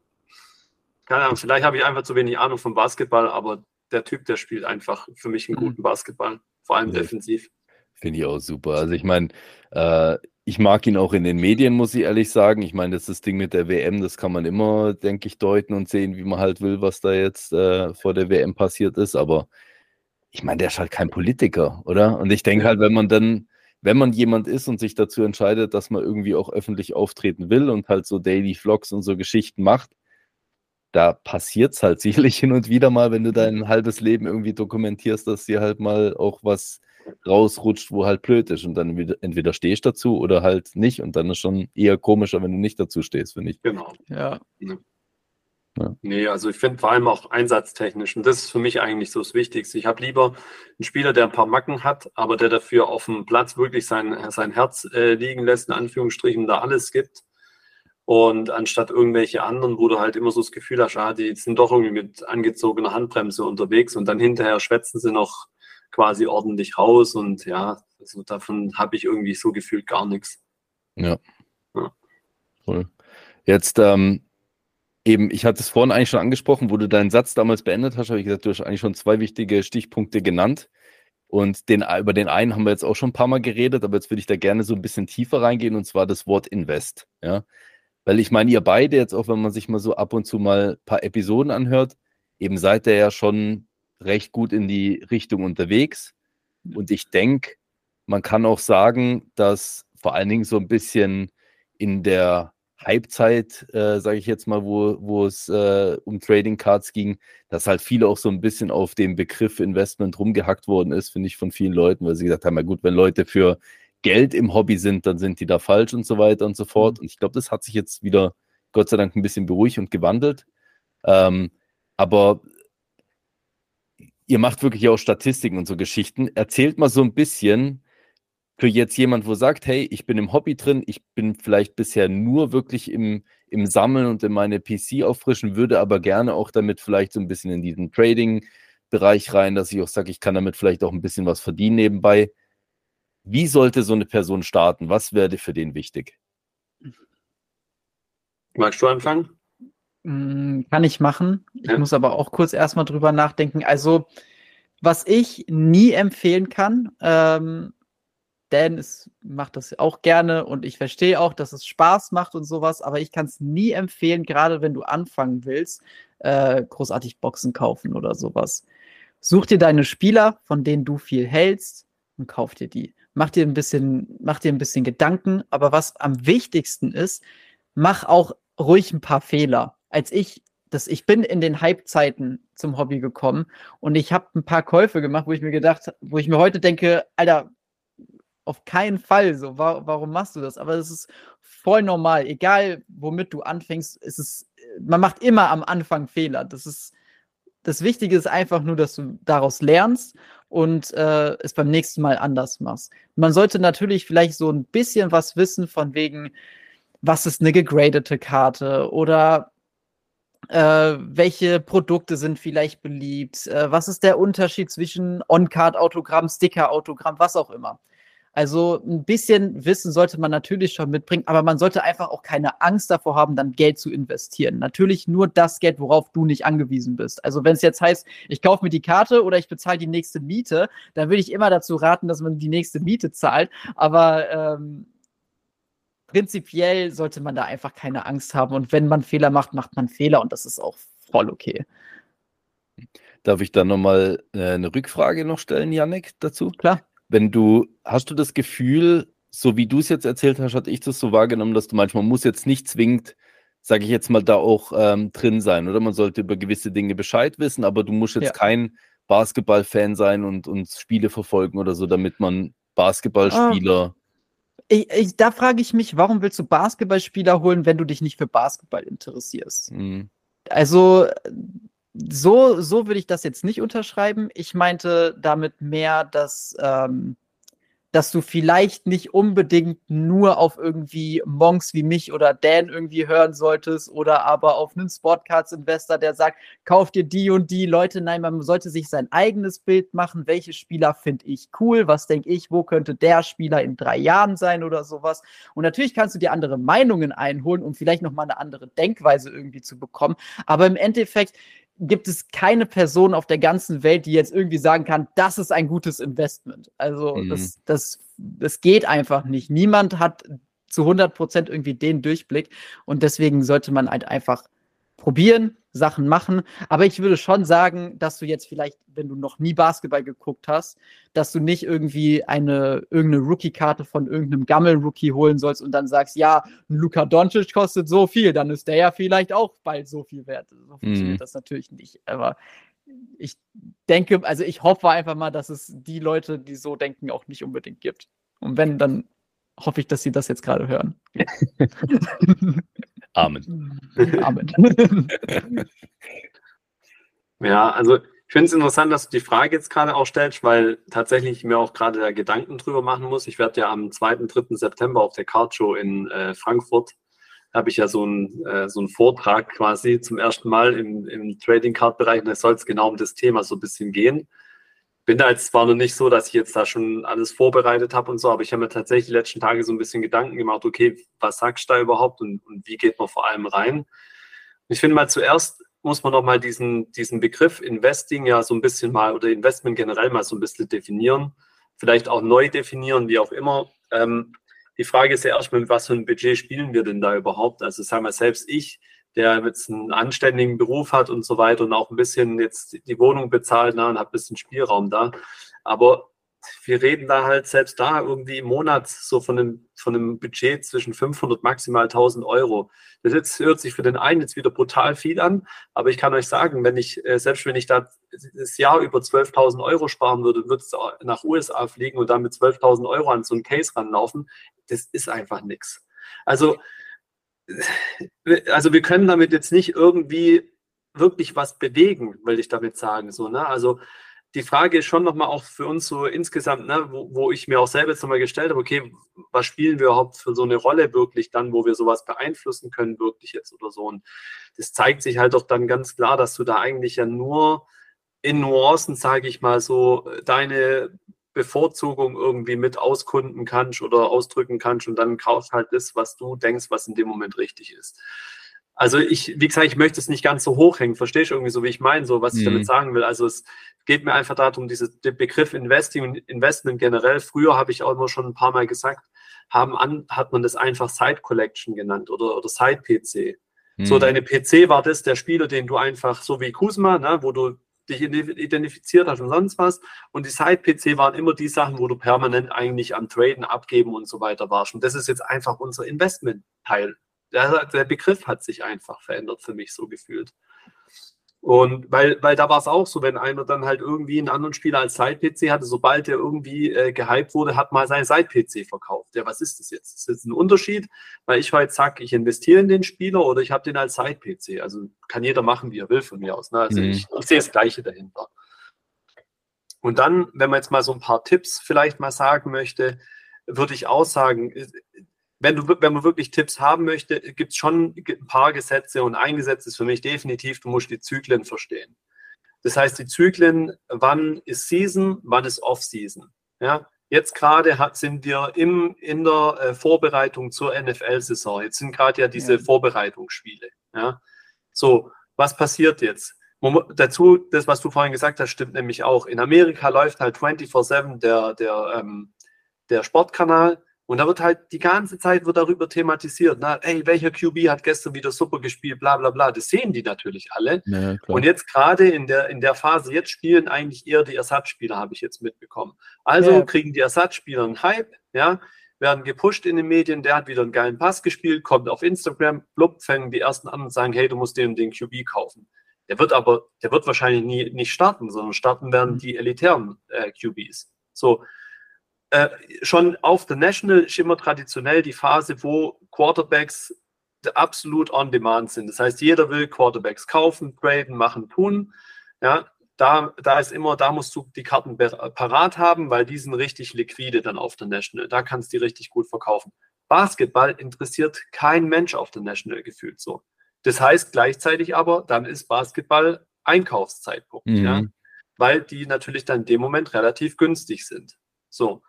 S3: keine Ahnung, vielleicht habe ich einfach zu wenig Ahnung vom Basketball, aber der Typ, der spielt einfach für mich einen
S2: Mhm.
S3: guten Basketball, vor allem
S1: Ja.
S3: defensiv.
S1: Finde ich auch super. Also ich meine, äh, ich mag ihn auch in den Medien, muss ich ehrlich sagen. Ich meine, das ist das Ding mit der WM, das kann man immer, denke ich, deuten und sehen, wie man halt will, was da jetzt äh, vor der WM passiert ist. Aber ich meine, der ist halt kein Politiker, oder? Und ich denke halt, wenn man dann, wenn man jemand ist und sich dazu entscheidet, dass man irgendwie auch öffentlich auftreten will und halt so Daily Vlogs und so Geschichten macht, da passiert es halt [laughs] sicherlich hin und wieder mal, wenn du dein halbes Leben irgendwie dokumentierst, dass dir halt mal auch was rausrutscht, wo halt blöd ist. Und dann entweder stehst dazu oder halt nicht. Und dann ist schon eher komischer, wenn du nicht dazu stehst, finde ich.
S3: Genau.
S2: Ja.
S3: Nee, also ich finde vor allem auch einsatztechnisch, und das ist für mich eigentlich so das Wichtigste. Ich habe lieber einen Spieler, der ein paar Macken hat, aber der dafür auf dem Platz wirklich sein, sein Herz äh, liegen lässt, in Anführungsstrichen, da alles gibt. Und anstatt irgendwelche anderen, wo du halt immer so das Gefühl hast, ah, die sind doch irgendwie mit angezogener Handbremse unterwegs und dann hinterher schwätzen sie noch quasi ordentlich raus und ja, also davon habe ich irgendwie so gefühlt gar nichts.
S1: Cool. Jetzt, ähm, eben, ich hatte es vorhin eigentlich schon angesprochen, wo du deinen Satz damals beendet hast, habe ich gesagt, du hast eigentlich schon zwei wichtige Stichpunkte genannt. Und den, über den einen haben wir jetzt auch schon ein paar Mal geredet, aber jetzt würde ich da gerne so ein bisschen tiefer reingehen, und zwar das Wort Invest. Ja? Weil ich meine, ihr beide jetzt auch, wenn man sich mal so ab und zu mal ein paar Episoden anhört, eben seid ihr ja schon recht gut in die Richtung unterwegs. Und ich denke, man kann auch sagen, dass vor allen Dingen so ein bisschen in der Halbzeit, äh, sage ich jetzt mal, wo, wo es äh, um Trading Cards ging, dass halt viele auch so ein bisschen auf dem Begriff Investment rumgehackt worden ist, finde ich, von vielen Leuten, weil sie gesagt haben, ja gut, wenn Leute für Geld im Hobby sind, dann sind die da falsch und so weiter und so fort. Mhm. Und ich glaube, das hat sich jetzt wieder, Gott sei Dank, ein bisschen beruhigt und gewandelt. Ähm, aber ihr macht wirklich auch Statistiken und so Geschichten. Erzählt mal so ein bisschen, für jetzt jemand, wo sagt, hey, ich bin im Hobby drin, ich bin vielleicht bisher nur wirklich im, im Sammeln und in meine PC auffrischen, würde aber gerne auch damit vielleicht so ein bisschen in diesen Trading-Bereich rein, dass ich auch sage, ich kann damit vielleicht auch ein bisschen was verdienen nebenbei. Wie sollte so eine Person starten? Was wäre für den wichtig?
S3: Magst du anfangen?
S2: Mm, kann ich machen. Ich ja. muss aber auch kurz erstmal drüber nachdenken. Also, was ich nie empfehlen kann, ähm, Dan ist, macht das auch gerne und ich verstehe auch, dass es Spaß macht und sowas, aber ich kann es nie empfehlen, gerade wenn du anfangen willst, äh, großartig Boxen kaufen oder sowas. Such dir deine Spieler, von denen du viel hältst und kauf dir die. Mach dir ein bisschen, mach dir ein bisschen Gedanken, aber was am wichtigsten ist, mach auch ruhig ein paar Fehler. Als ich das, ich bin in den Hype-Zeiten zum Hobby gekommen und ich habe ein paar Käufe gemacht, wo ich mir gedacht, wo ich mir heute denke, Alter, auf keinen Fall so. War, warum machst du das? Aber es ist voll normal. Egal, womit du anfängst, ist es, man macht immer am Anfang Fehler. Das ist, das Wichtige ist einfach nur, dass du daraus lernst und äh, es beim nächsten Mal anders machst. Man sollte natürlich vielleicht so ein bisschen was wissen von wegen, was ist eine gegradete Karte oder äh, welche Produkte sind vielleicht beliebt, äh, was ist der Unterschied zwischen On-Card-Autogramm, Sticker-Autogramm, was auch immer. Also ein bisschen Wissen sollte man natürlich schon mitbringen, aber man sollte einfach auch keine Angst davor haben, dann Geld zu investieren. Natürlich nur das Geld, worauf du nicht angewiesen bist. Also wenn es jetzt heißt, ich kaufe mir die Karte oder ich bezahle die nächste Miete, dann würde ich immer dazu raten, dass man die nächste Miete zahlt. Aber ähm, prinzipiell sollte man da einfach keine Angst haben. Und wenn man Fehler macht, macht man Fehler und das ist auch voll okay.
S1: Darf ich da nochmal äh, eine Rückfrage noch stellen, Janik, dazu?
S2: Klar.
S1: Wenn du, hast du das Gefühl, so wie du es jetzt erzählt hast, hatte ich das so wahrgenommen, dass du manchmal muss jetzt nicht zwingend, sage ich jetzt mal, da auch ähm, drin sein, oder? Man sollte über gewisse Dinge Bescheid wissen, aber du musst jetzt ja. kein Basketball-Fan sein und, und Spiele verfolgen oder so, damit man Basketballspieler.
S2: Oh. Ich, ich, da frage ich mich, warum willst du Basketballspieler holen, wenn du dich nicht für Basketball interessierst? Mhm. Also so, so würde ich das jetzt nicht unterschreiben. Ich meinte damit mehr, dass, ähm, dass du vielleicht nicht unbedingt nur auf irgendwie Monks wie mich oder Dan irgendwie hören solltest oder aber auf einen Sportcards-Investor, der sagt, kauf dir die und die Leute. Nein, man sollte sich sein eigenes Bild machen. Welche Spieler finde ich cool? Was denke ich? Wo könnte der Spieler in drei Jahren sein oder sowas? Und natürlich kannst du dir andere Meinungen einholen, um vielleicht nochmal eine andere Denkweise irgendwie zu bekommen. Aber im Endeffekt, gibt es keine Person auf der ganzen Welt, die jetzt irgendwie sagen kann, das ist ein gutes Investment. Also mhm. das, das, das geht einfach nicht. Niemand hat zu 100 Prozent irgendwie den Durchblick und deswegen sollte man halt einfach probieren, Sachen machen. Aber ich würde schon sagen, dass du jetzt vielleicht, wenn du noch nie Basketball geguckt hast, dass du nicht irgendwie eine irgendeine Rookie-Karte von irgendeinem Gammel-Rookie holen sollst und dann sagst, ja, ein Luka Doncic kostet so viel, dann ist der ja vielleicht auch bald so viel wert. So funktioniert mhm. das natürlich nicht. Aber ich denke, also ich hoffe einfach mal, dass es die Leute, die so denken, auch nicht unbedingt gibt. Und wenn, dann hoffe ich, dass sie das jetzt gerade hören. [laughs] [laughs]
S1: Amen.
S2: Amen. [laughs]
S3: ja, also ich finde es interessant, dass du die Frage jetzt gerade auch stellst, weil tatsächlich mir auch gerade da Gedanken drüber machen muss. Ich werde ja am 2. 3. September auf der Card Show in äh, Frankfurt, habe ich ja so einen äh, so Vortrag quasi zum ersten Mal im, im Trading Card Bereich und da soll es genau um das Thema so ein bisschen gehen bin da jetzt zwar noch nicht so, dass ich jetzt da schon alles vorbereitet habe und so, aber ich habe mir tatsächlich die letzten Tage so ein bisschen Gedanken gemacht, okay, was sagst du da überhaupt und, und wie geht man vor allem rein? Ich finde mal zuerst muss man noch mal diesen, diesen Begriff Investing ja so ein bisschen mal oder Investment generell mal so ein bisschen definieren, vielleicht auch neu definieren, wie auch immer. Ähm, die Frage ist ja erstmal, mit was für ein Budget spielen wir denn da überhaupt? Also sagen wir selbst ich der jetzt einen anständigen Beruf hat und so weiter und auch ein bisschen jetzt die Wohnung bezahlt ne, und hat ein bisschen Spielraum da. Aber wir reden da halt selbst da irgendwie im Monat so von einem, von einem Budget zwischen 500 maximal 1000 Euro. Das jetzt hört sich für den einen jetzt wieder brutal viel an, aber ich kann euch sagen, wenn ich, äh, selbst wenn ich da das Jahr über 12.000 Euro sparen würde, würde es nach USA fliegen und dann mit 12.000 Euro an so einen Case ranlaufen. Das ist einfach nichts. Also, also wir können damit jetzt nicht irgendwie wirklich was bewegen, will ich damit sagen. So, ne? Also die Frage ist schon nochmal auch für uns so insgesamt, ne, wo, wo ich mir auch selber jetzt nochmal gestellt habe, okay, was spielen wir überhaupt für so eine Rolle wirklich dann, wo wir sowas beeinflussen können, wirklich jetzt oder so. Und das zeigt sich halt doch dann ganz klar, dass du da eigentlich ja nur in Nuancen, sage ich mal so, deine Bevorzugung irgendwie mit auskunden kannst oder ausdrücken kannst und dann kaufst halt das, was du denkst, was in dem Moment richtig ist. Also ich, wie gesagt, ich möchte es nicht ganz so hochhängen, verstehst du irgendwie so, wie ich meine, so was mhm. ich damit mhm. sagen will. Also es geht mir einfach darum, diese, den Begriff Investing und Investment generell, früher habe ich auch immer schon ein paar Mal gesagt, haben an, hat man das einfach Side Collection genannt oder, oder Side PC. Mhm. So, deine PC war das der Spieler, den du einfach, so wie Kusma, ne, wo du dich identifiziert hast und sonst was. Und die Side-PC waren immer die Sachen, wo du permanent eigentlich am Traden, abgeben und so weiter warst. Und das ist jetzt einfach unser Investment-Teil der, der Begriff hat sich einfach verändert für mich so gefühlt. Und weil, weil da war es auch so, wenn einer dann halt irgendwie einen anderen Spieler als Side-PC hatte, sobald der irgendwie äh, gehypt wurde, hat mal seinen Side-PC verkauft. Ja, was ist das jetzt? Ist das ein Unterschied? Weil ich heute sage, ich investiere in den Spieler oder ich habe den als Side-PC. Also kann jeder machen, wie er will von mir aus. Ne? Also mhm. ich, ich sehe das Gleiche dahinter. Und dann, wenn man jetzt mal so ein paar Tipps vielleicht mal sagen möchte, würde ich auch sagen, wenn, du, wenn man wirklich Tipps haben möchte, gibt es schon ein paar Gesetze und ein Gesetz ist für mich definitiv, du musst die Zyklen verstehen. Das heißt, die Zyklen, wann ist Season, wann ist Off-Season. Ja? Jetzt gerade sind wir im, in der äh, Vorbereitung zur NFL-Saison. Jetzt sind gerade ja diese ja. Vorbereitungsspiele. Ja? So, was passiert jetzt? Dazu, das, was du vorhin gesagt hast, stimmt nämlich auch. In Amerika läuft halt 24-7 der, der, ähm, der Sportkanal und da wird halt die ganze Zeit wird darüber thematisiert. Na, ey, welcher QB hat gestern wieder super gespielt, bla bla bla. Das sehen die natürlich alle. Ja, und jetzt gerade in der, in der Phase, jetzt spielen eigentlich eher die Ersatzspieler, habe ich jetzt mitbekommen. Also ja. kriegen die Ersatzspieler einen Hype, ja, werden gepusht in den Medien, der hat wieder einen geilen Pass gespielt, kommt auf Instagram, blub, fangen die ersten an und sagen, hey, du musst den, den QB kaufen. Der wird aber, der wird wahrscheinlich nie, nicht starten, sondern starten werden mhm. die elitären äh, QBs. So, äh, schon auf der National ist immer traditionell die Phase, wo Quarterbacks absolut on demand sind. Das heißt, jeder will Quarterbacks kaufen, traden, machen, tun. Ja, da, da ist immer, da musst du die Karten parat haben, weil die sind richtig liquide dann auf der National. Da kannst du die richtig gut verkaufen. Basketball interessiert kein Mensch auf der National gefühlt so. Das heißt gleichzeitig aber, dann ist Basketball Einkaufszeitpunkt, mhm. ja, weil die natürlich dann in dem Moment relativ günstig sind. So,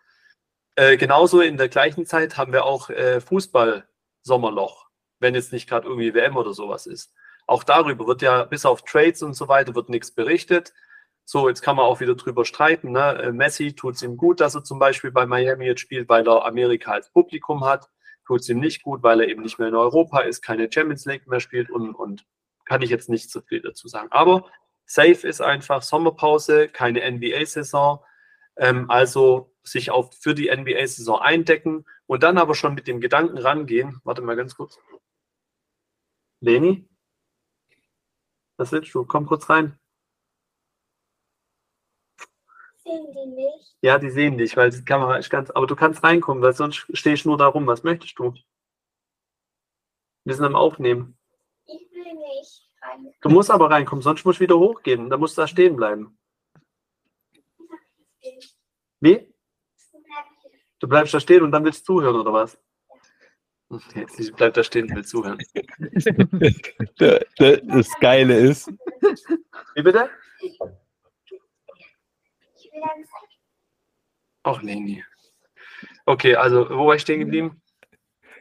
S3: äh, genauso in der gleichen Zeit haben wir auch äh, Fußball-Sommerloch, wenn jetzt nicht gerade irgendwie WM oder sowas ist. Auch darüber wird ja bis auf Trades und so weiter wird nichts berichtet. So, jetzt kann man auch wieder drüber streiten. Ne? Äh, Messi tut es ihm gut, dass er zum Beispiel bei Miami jetzt spielt, weil er Amerika als Publikum hat. Tut es ihm nicht gut, weil er eben nicht mehr in Europa ist, keine Champions League mehr spielt und, und kann ich jetzt nicht so viel dazu sagen. Aber safe ist einfach Sommerpause, keine NBA-Saison. Ähm, also sich auf, für die NBA-Saison eindecken und dann aber schon mit dem Gedanken rangehen. Warte mal ganz kurz. Leni? Was willst du? Komm kurz rein. Sehen die nicht? Ja, die sehen dich, weil die Kamera ist ganz. Aber du kannst reinkommen, weil sonst stehe ich nur da rum. Was möchtest du? Wir sind am Aufnehmen. Ich will nicht rein. Du musst aber reinkommen, sonst musst du wieder hochgehen. Da musst du da stehen bleiben. Wie? Du bleibst da stehen und dann willst du zuhören, oder was? Okay, [laughs] sie bleibt da stehen und will zuhören. [laughs]
S1: das Geile ist.
S3: Wie bitte? Ach, Leni. Okay, also wo war ich stehen geblieben?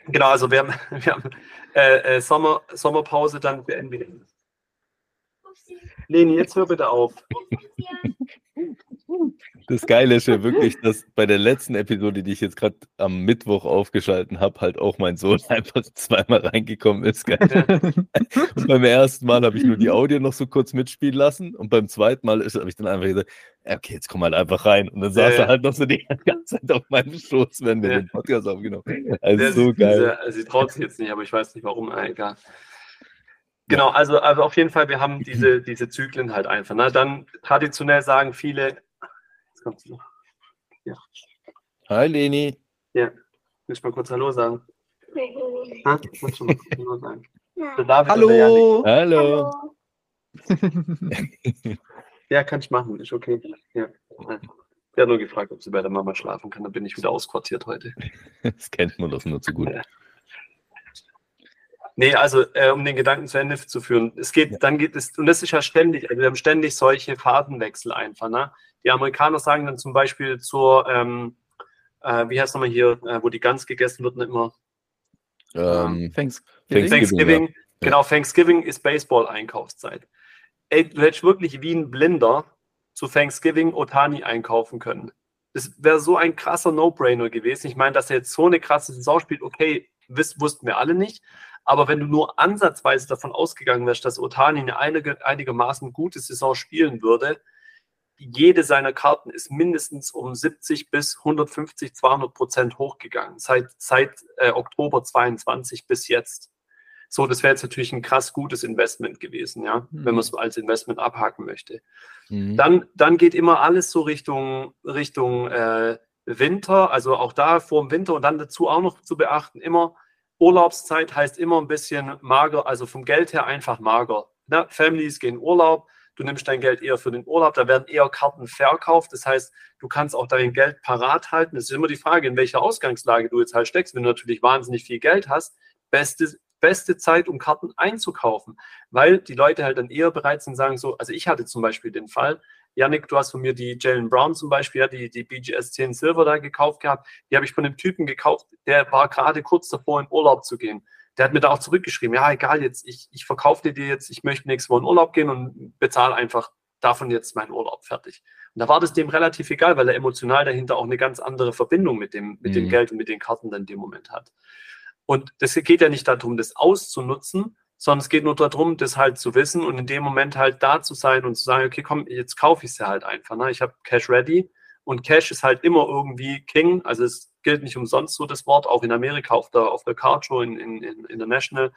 S3: Genau, also wir haben, [laughs] wir haben äh, äh, Sommer, Sommerpause, dann beenden wir. Leni, jetzt hör bitte auf.
S1: Das Geile ist ja wirklich, dass bei der letzten Episode, die ich jetzt gerade am Mittwoch aufgeschalten habe, halt auch mein Sohn [laughs] einfach zweimal reingekommen ist. und beim ersten Mal habe ich nur die Audio noch so kurz mitspielen lassen und beim zweiten Mal habe ich dann einfach gesagt, okay, jetzt komm halt einfach rein. Und dann saß ja, er halt noch so die [laughs] ganze Zeit auf meinem Schoß, wenn wir ja. den Podcast aufgenommen haben. Also
S3: der
S1: so geil.
S3: Diese, also sie traut sich jetzt nicht, aber ich weiß nicht warum, egal. Genau, also, also auf jeden Fall, wir haben [clears throat] diese, diese Zyklen halt einfach. Ne? Dann traditionell sagen viele, kommt sie noch.
S1: Ja. Hi Leni.
S3: Ja, will ich mal kurz Hallo sagen? Ha? Ich schon mal Hallo sagen. Ja.
S2: Hallo.
S1: Hallo. [laughs]
S3: ja, kann ich machen, ist okay. Ja. Hat nur gefragt, ob sie bei der Mama schlafen kann, dann bin ich wieder ausquartiert heute. [laughs]
S1: Das kennt man doch nur zu gut. Ja.
S3: Nee, also äh, um den Gedanken zu Ende zu führen. Es geht, ja. dann geht es, und das ist ja ständig, also wir haben ständig solche Fahrtenwechsel einfach. Ne? Die Amerikaner sagen dann zum Beispiel zur, ähm, äh, wie heißt nochmal hier, äh, wo die Gans gegessen wird, nicht immer.
S1: Ähm,
S3: Thanksgiving. Thanksgiving ja. Genau, Thanksgiving ist Baseball-Einkaufszeit. Ey, du hättest wirklich wie ein Blinder zu Thanksgiving Otani einkaufen können. Das wäre so ein krasser No-Brainer gewesen. Ich meine, dass er jetzt so eine krasse Saison spielt, okay, wiss, wussten wir alle nicht. Aber wenn du nur ansatzweise davon ausgegangen wärst, dass Otani eine einige, einigermaßen gute Saison spielen würde, jede seiner Karten ist mindestens um 70 bis 150, 200 Prozent hochgegangen, seit, seit äh, Oktober 22 bis jetzt. So, das wäre jetzt natürlich ein krass gutes Investment gewesen, ja, mhm. wenn man es als Investment abhaken möchte. Mhm. Dann, dann geht immer alles so Richtung, Richtung äh, Winter, also auch da vor dem Winter und dann dazu auch noch zu beachten, immer Urlaubszeit heißt immer ein bisschen mager, also vom Geld her einfach mager. Ne? Families gehen Urlaub, du nimmst dein Geld eher für den Urlaub, da werden eher Karten verkauft. Das heißt, du kannst auch dein Geld parat halten. Es ist immer die Frage, in welcher Ausgangslage du jetzt halt steckst. Wenn du natürlich wahnsinnig viel Geld hast, beste, beste Zeit, um Karten einzukaufen, weil die Leute halt dann eher bereit sind, sagen so, also ich hatte zum Beispiel den Fall, Yannick, du hast von mir die Jalen Brown zum Beispiel, ja, die, die BGS 10 Silver da gekauft gehabt. Die habe ich von einem Typen gekauft, der war gerade kurz davor, in Urlaub zu gehen. Der hat mir da auch zurückgeschrieben, ja, egal, jetzt, ich, ich verkaufe dir jetzt, ich möchte nächstes Mal in Urlaub gehen und bezahle einfach davon jetzt meinen Urlaub fertig. Und da war das dem relativ egal, weil er emotional dahinter auch eine ganz andere Verbindung mit dem, mit mhm. dem Geld und mit den Karten dann in dem Moment hat. Und das geht ja nicht darum, das auszunutzen, sondern es geht nur darum, das halt zu wissen und in dem Moment halt da zu sein und zu sagen, okay, komm, jetzt kaufe ich es ja halt einfach. Ne? Ich habe Cash ready und Cash ist halt immer irgendwie King. Also es gilt nicht umsonst so das Wort, auch in Amerika auf der, auf der Card Show in, in, in International.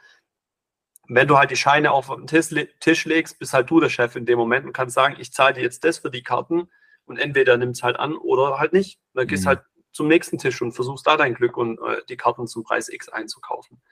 S3: Wenn du halt die Scheine auf den Tisch, Tisch legst, bist halt du der Chef in dem Moment und kannst sagen, ich zahle dir jetzt das für die Karten und entweder nimm es halt an oder halt nicht. Dann gehst mhm. halt zum nächsten Tisch und versuchst da dein Glück und äh, die Karten zum Preis X einzukaufen.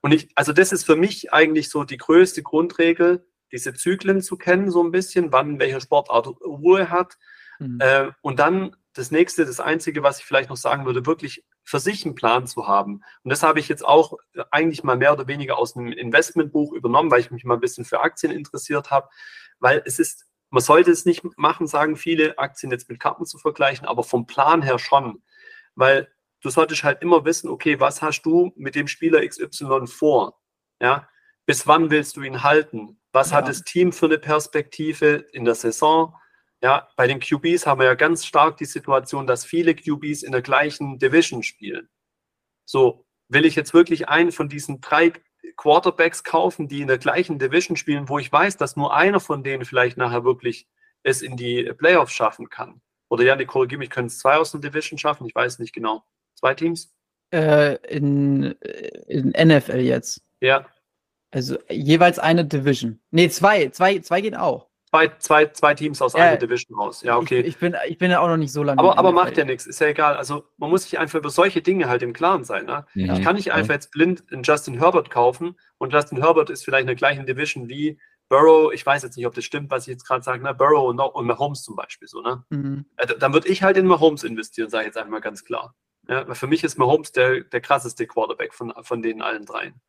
S3: Und ich, also das ist für mich eigentlich so die größte Grundregel, diese Zyklen zu kennen, so ein bisschen, wann welche Sportart Ruhe hat. Mhm. Äh, und dann das nächste, das einzige, was ich vielleicht noch sagen würde, wirklich für sich einen Plan zu haben. Und das habe ich jetzt auch eigentlich mal mehr oder weniger aus einem Investmentbuch übernommen, weil ich mich mal ein bisschen für Aktien interessiert habe, weil es ist, man sollte es nicht machen, sagen viele, Aktien jetzt mit Karten zu vergleichen, aber vom Plan her schon, weil du solltest halt immer wissen, okay, was hast du mit dem Spieler XY vor? Ja, bis wann willst du ihn halten? Was ja. hat das Team für eine Perspektive in der Saison? Ja, bei den QBs haben wir ja ganz stark die Situation, dass viele QBs in der gleichen Division spielen. So, will ich jetzt wirklich einen von diesen drei Quarterbacks kaufen, die in der gleichen Division spielen, wo ich weiß, dass nur einer von denen vielleicht nachher wirklich es in die Playoffs schaffen kann? Oder ja, die korrigiere mich, können es zwei aus der Division schaffen? Ich weiß nicht genau. Zwei Teams?
S2: Äh, in, in NFL jetzt.
S3: Ja.
S2: Also jeweils eine Division. Nee, zwei. Zwei, zwei gehen auch.
S3: Zwei, zwei, zwei Teams aus ja, einer Division raus. Ja, okay.
S2: Ich, ich, bin, ich bin ja auch noch nicht so lange.
S3: Aber, aber macht ja nichts, ist ja egal. Also man muss sich einfach über solche Dinge halt im Klaren sein. Ne? Ja. Ich kann nicht einfach jetzt blind einen Justin Herbert kaufen und Justin Herbert ist vielleicht in der gleichen Division wie Burrow, ich weiß jetzt nicht, ob das stimmt, was ich jetzt gerade sage, ne? Burrow und, und Mahomes zum Beispiel so, ne? Mhm. Äh, dann würde ich halt in Mahomes investieren, sage ich jetzt einfach mal ganz klar. Ja, für mich ist Mahomes der, der krasseste Quarterback von, von den allen dreien.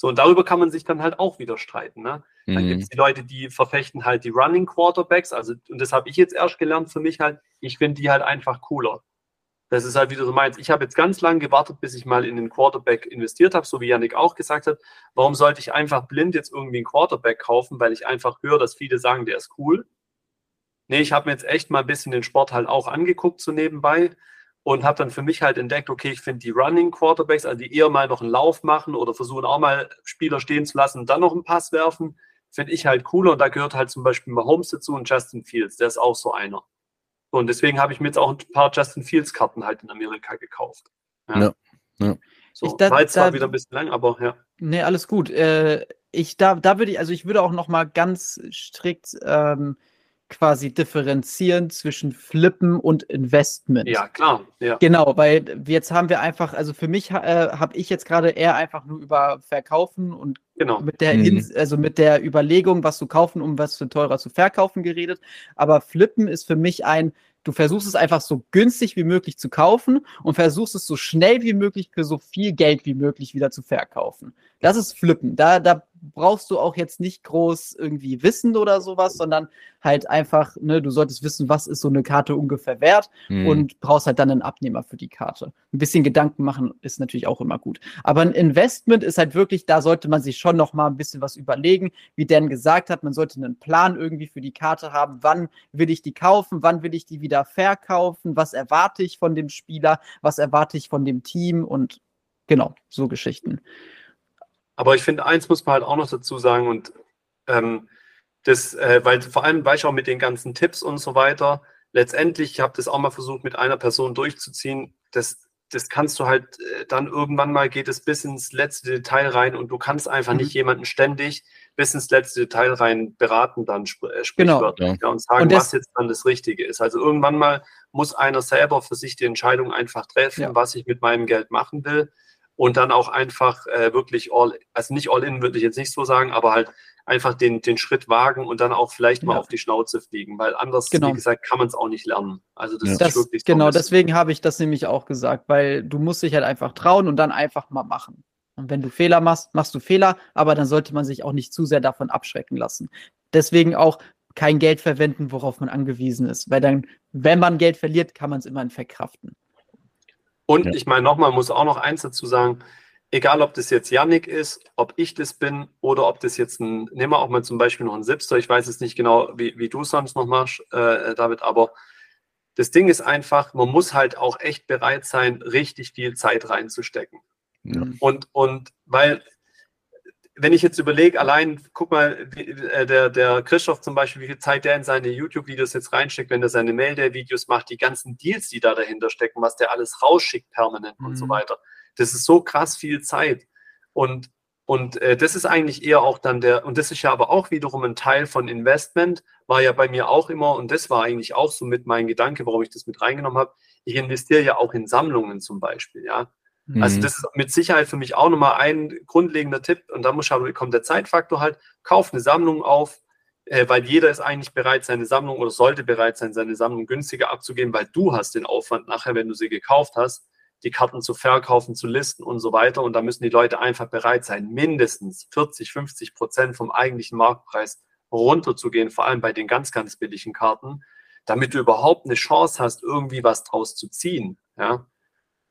S3: So, und darüber kann man sich dann halt auch wieder streiten. Ne? Dann mhm. gibt es die Leute, die verfechten halt die Running Quarterbacks. Also, und das habe ich jetzt erst gelernt für mich halt, ich finde die halt einfach cooler. Das ist halt wieder so meins. Ich habe jetzt ganz lange gewartet, bis ich mal in den Quarterback investiert habe, so wie Yannick auch gesagt hat. Warum sollte ich einfach blind jetzt irgendwie einen Quarterback kaufen, weil ich einfach höre, dass viele sagen, der ist cool. nee, ich habe mir jetzt echt mal ein bisschen den Sport halt auch angeguckt, so nebenbei. Und habe dann für mich halt entdeckt, okay, ich finde die Running Quarterbacks, also die eher mal noch einen Lauf machen oder versuchen auch mal Spieler stehen zu lassen und dann noch einen Pass werfen, finde ich halt cooler. Und da gehört halt zum Beispiel Mahomes dazu und Justin Fields, der ist auch so einer. Und deswegen habe ich mir jetzt auch ein paar Justin Fields Karten halt in Amerika gekauft.
S1: Ja. ja, ja.
S3: So, ich, da, war jetzt zwar wieder ein bisschen lang, aber ja.
S2: Nee, alles gut. Äh, ich, da, da würde ich, also ich würde auch noch mal ganz strikt ähm, quasi differenzieren zwischen Flippen und Investment.
S3: Ja, klar. Ja.
S2: Genau, weil jetzt haben wir einfach, also für mich äh, habe ich jetzt gerade eher einfach nur über Verkaufen und genau. mit der mhm. also mit der Überlegung, was zu kaufen, um was für teurer zu verkaufen geredet. Aber Flippen ist für mich ein, du versuchst es einfach so günstig wie möglich zu kaufen und versuchst es so schnell wie möglich für so viel Geld wie möglich wieder zu verkaufen. Das ist Flippen. Da, da brauchst du auch jetzt nicht groß irgendwie Wissen oder sowas, sondern halt einfach, ne, du solltest wissen, was ist so eine Karte ungefähr wert mhm. und brauchst halt dann einen Abnehmer für die Karte. Ein bisschen Gedanken machen ist natürlich auch immer gut. Aber ein Investment ist halt wirklich, da sollte man sich schon noch mal ein bisschen was überlegen, wie Dan gesagt hat, man sollte einen Plan irgendwie für die Karte haben, wann will ich die kaufen, wann will ich die wieder verkaufen, was erwarte ich von dem Spieler, was erwarte ich von dem Team und genau, so Geschichten.
S3: Aber ich finde, eins muss man halt auch noch dazu sagen und ähm, das, äh, weil vor allem, weil ich auch mit den ganzen Tipps und so weiter, letztendlich, ich habe das auch mal versucht, mit einer Person durchzuziehen, das, das kannst du halt äh, dann irgendwann mal geht es bis ins letzte Detail rein und du kannst einfach mhm. nicht jemanden ständig bis ins letzte Detail rein beraten, dann sp äh, genau. ja, und sagen, und was jetzt dann das Richtige ist. Also irgendwann mal muss einer selber für sich die Entscheidung einfach treffen, ja. was ich mit meinem Geld machen will und dann auch einfach äh, wirklich all, also nicht all in würde ich jetzt nicht so sagen, aber halt einfach den, den Schritt wagen und dann auch vielleicht mal auf die Schnauze fliegen, weil anders, genau. wie gesagt, kann man es auch nicht lernen. Also das ja. ist
S2: das, wirklich so Genau, deswegen habe ich das nämlich auch gesagt, weil du musst dich halt einfach trauen und dann einfach mal machen. Und wenn du Fehler machst, machst du Fehler, aber dann sollte man sich auch nicht zu sehr davon abschrecken lassen. Deswegen auch kein Geld verwenden, worauf man angewiesen ist, weil dann, wenn man Geld verliert, kann man es immerhin verkraften.
S3: Und ja. ich meine, nochmal, muss auch noch eins dazu sagen, egal ob das jetzt Yannick ist, ob ich das bin oder ob das jetzt ein, nehmen wir auch mal zum Beispiel noch ein Sipster, ich weiß jetzt nicht genau, wie, wie du sonst noch machst, äh, David, aber das Ding ist einfach, man muss halt auch echt bereit sein, richtig viel Zeit reinzustecken. Ja. Und, und weil wenn ich jetzt überlege, allein, guck mal, äh, der, der Christoph zum Beispiel, wie viel Zeit der in seine YouTube-Videos jetzt reinsteckt, wenn er seine Mail-Videos macht, die ganzen Deals, die da dahinter stecken, was der alles rausschickt permanent mhm. und so mhm. weiter. Das ist so krass viel Zeit. Und, und äh, das ist eigentlich eher auch dann der, und das ist ja aber auch wiederum ein Teil von Investment, war ja bei mir auch immer, und das war eigentlich auch so mit mein Gedanke, warum ich das mit reingenommen habe. Ich investiere ja auch in Sammlungen zum Beispiel, ja. Also mhm. das ist mit Sicherheit für mich auch nochmal ein grundlegender Tipp. Und da muss schauen, kommt der Zeitfaktor halt. Kauf eine Sammlung auf, äh, weil jeder ist eigentlich bereit, seine Sammlung oder sollte bereit sein, seine Sammlung günstiger abzugeben, weil du hast den Aufwand nachher, wenn du sie gekauft hast, die Karten zu verkaufen, zu listen und so weiter. Und da müssen die Leute einfach bereit sein, mindestens 40, 50 Prozent vom eigentlichen Marktpreis runterzugehen, vor allem bei den ganz, ganz billigen Karten, damit du überhaupt eine Chance hast, irgendwie was draus zu ziehen. Ja.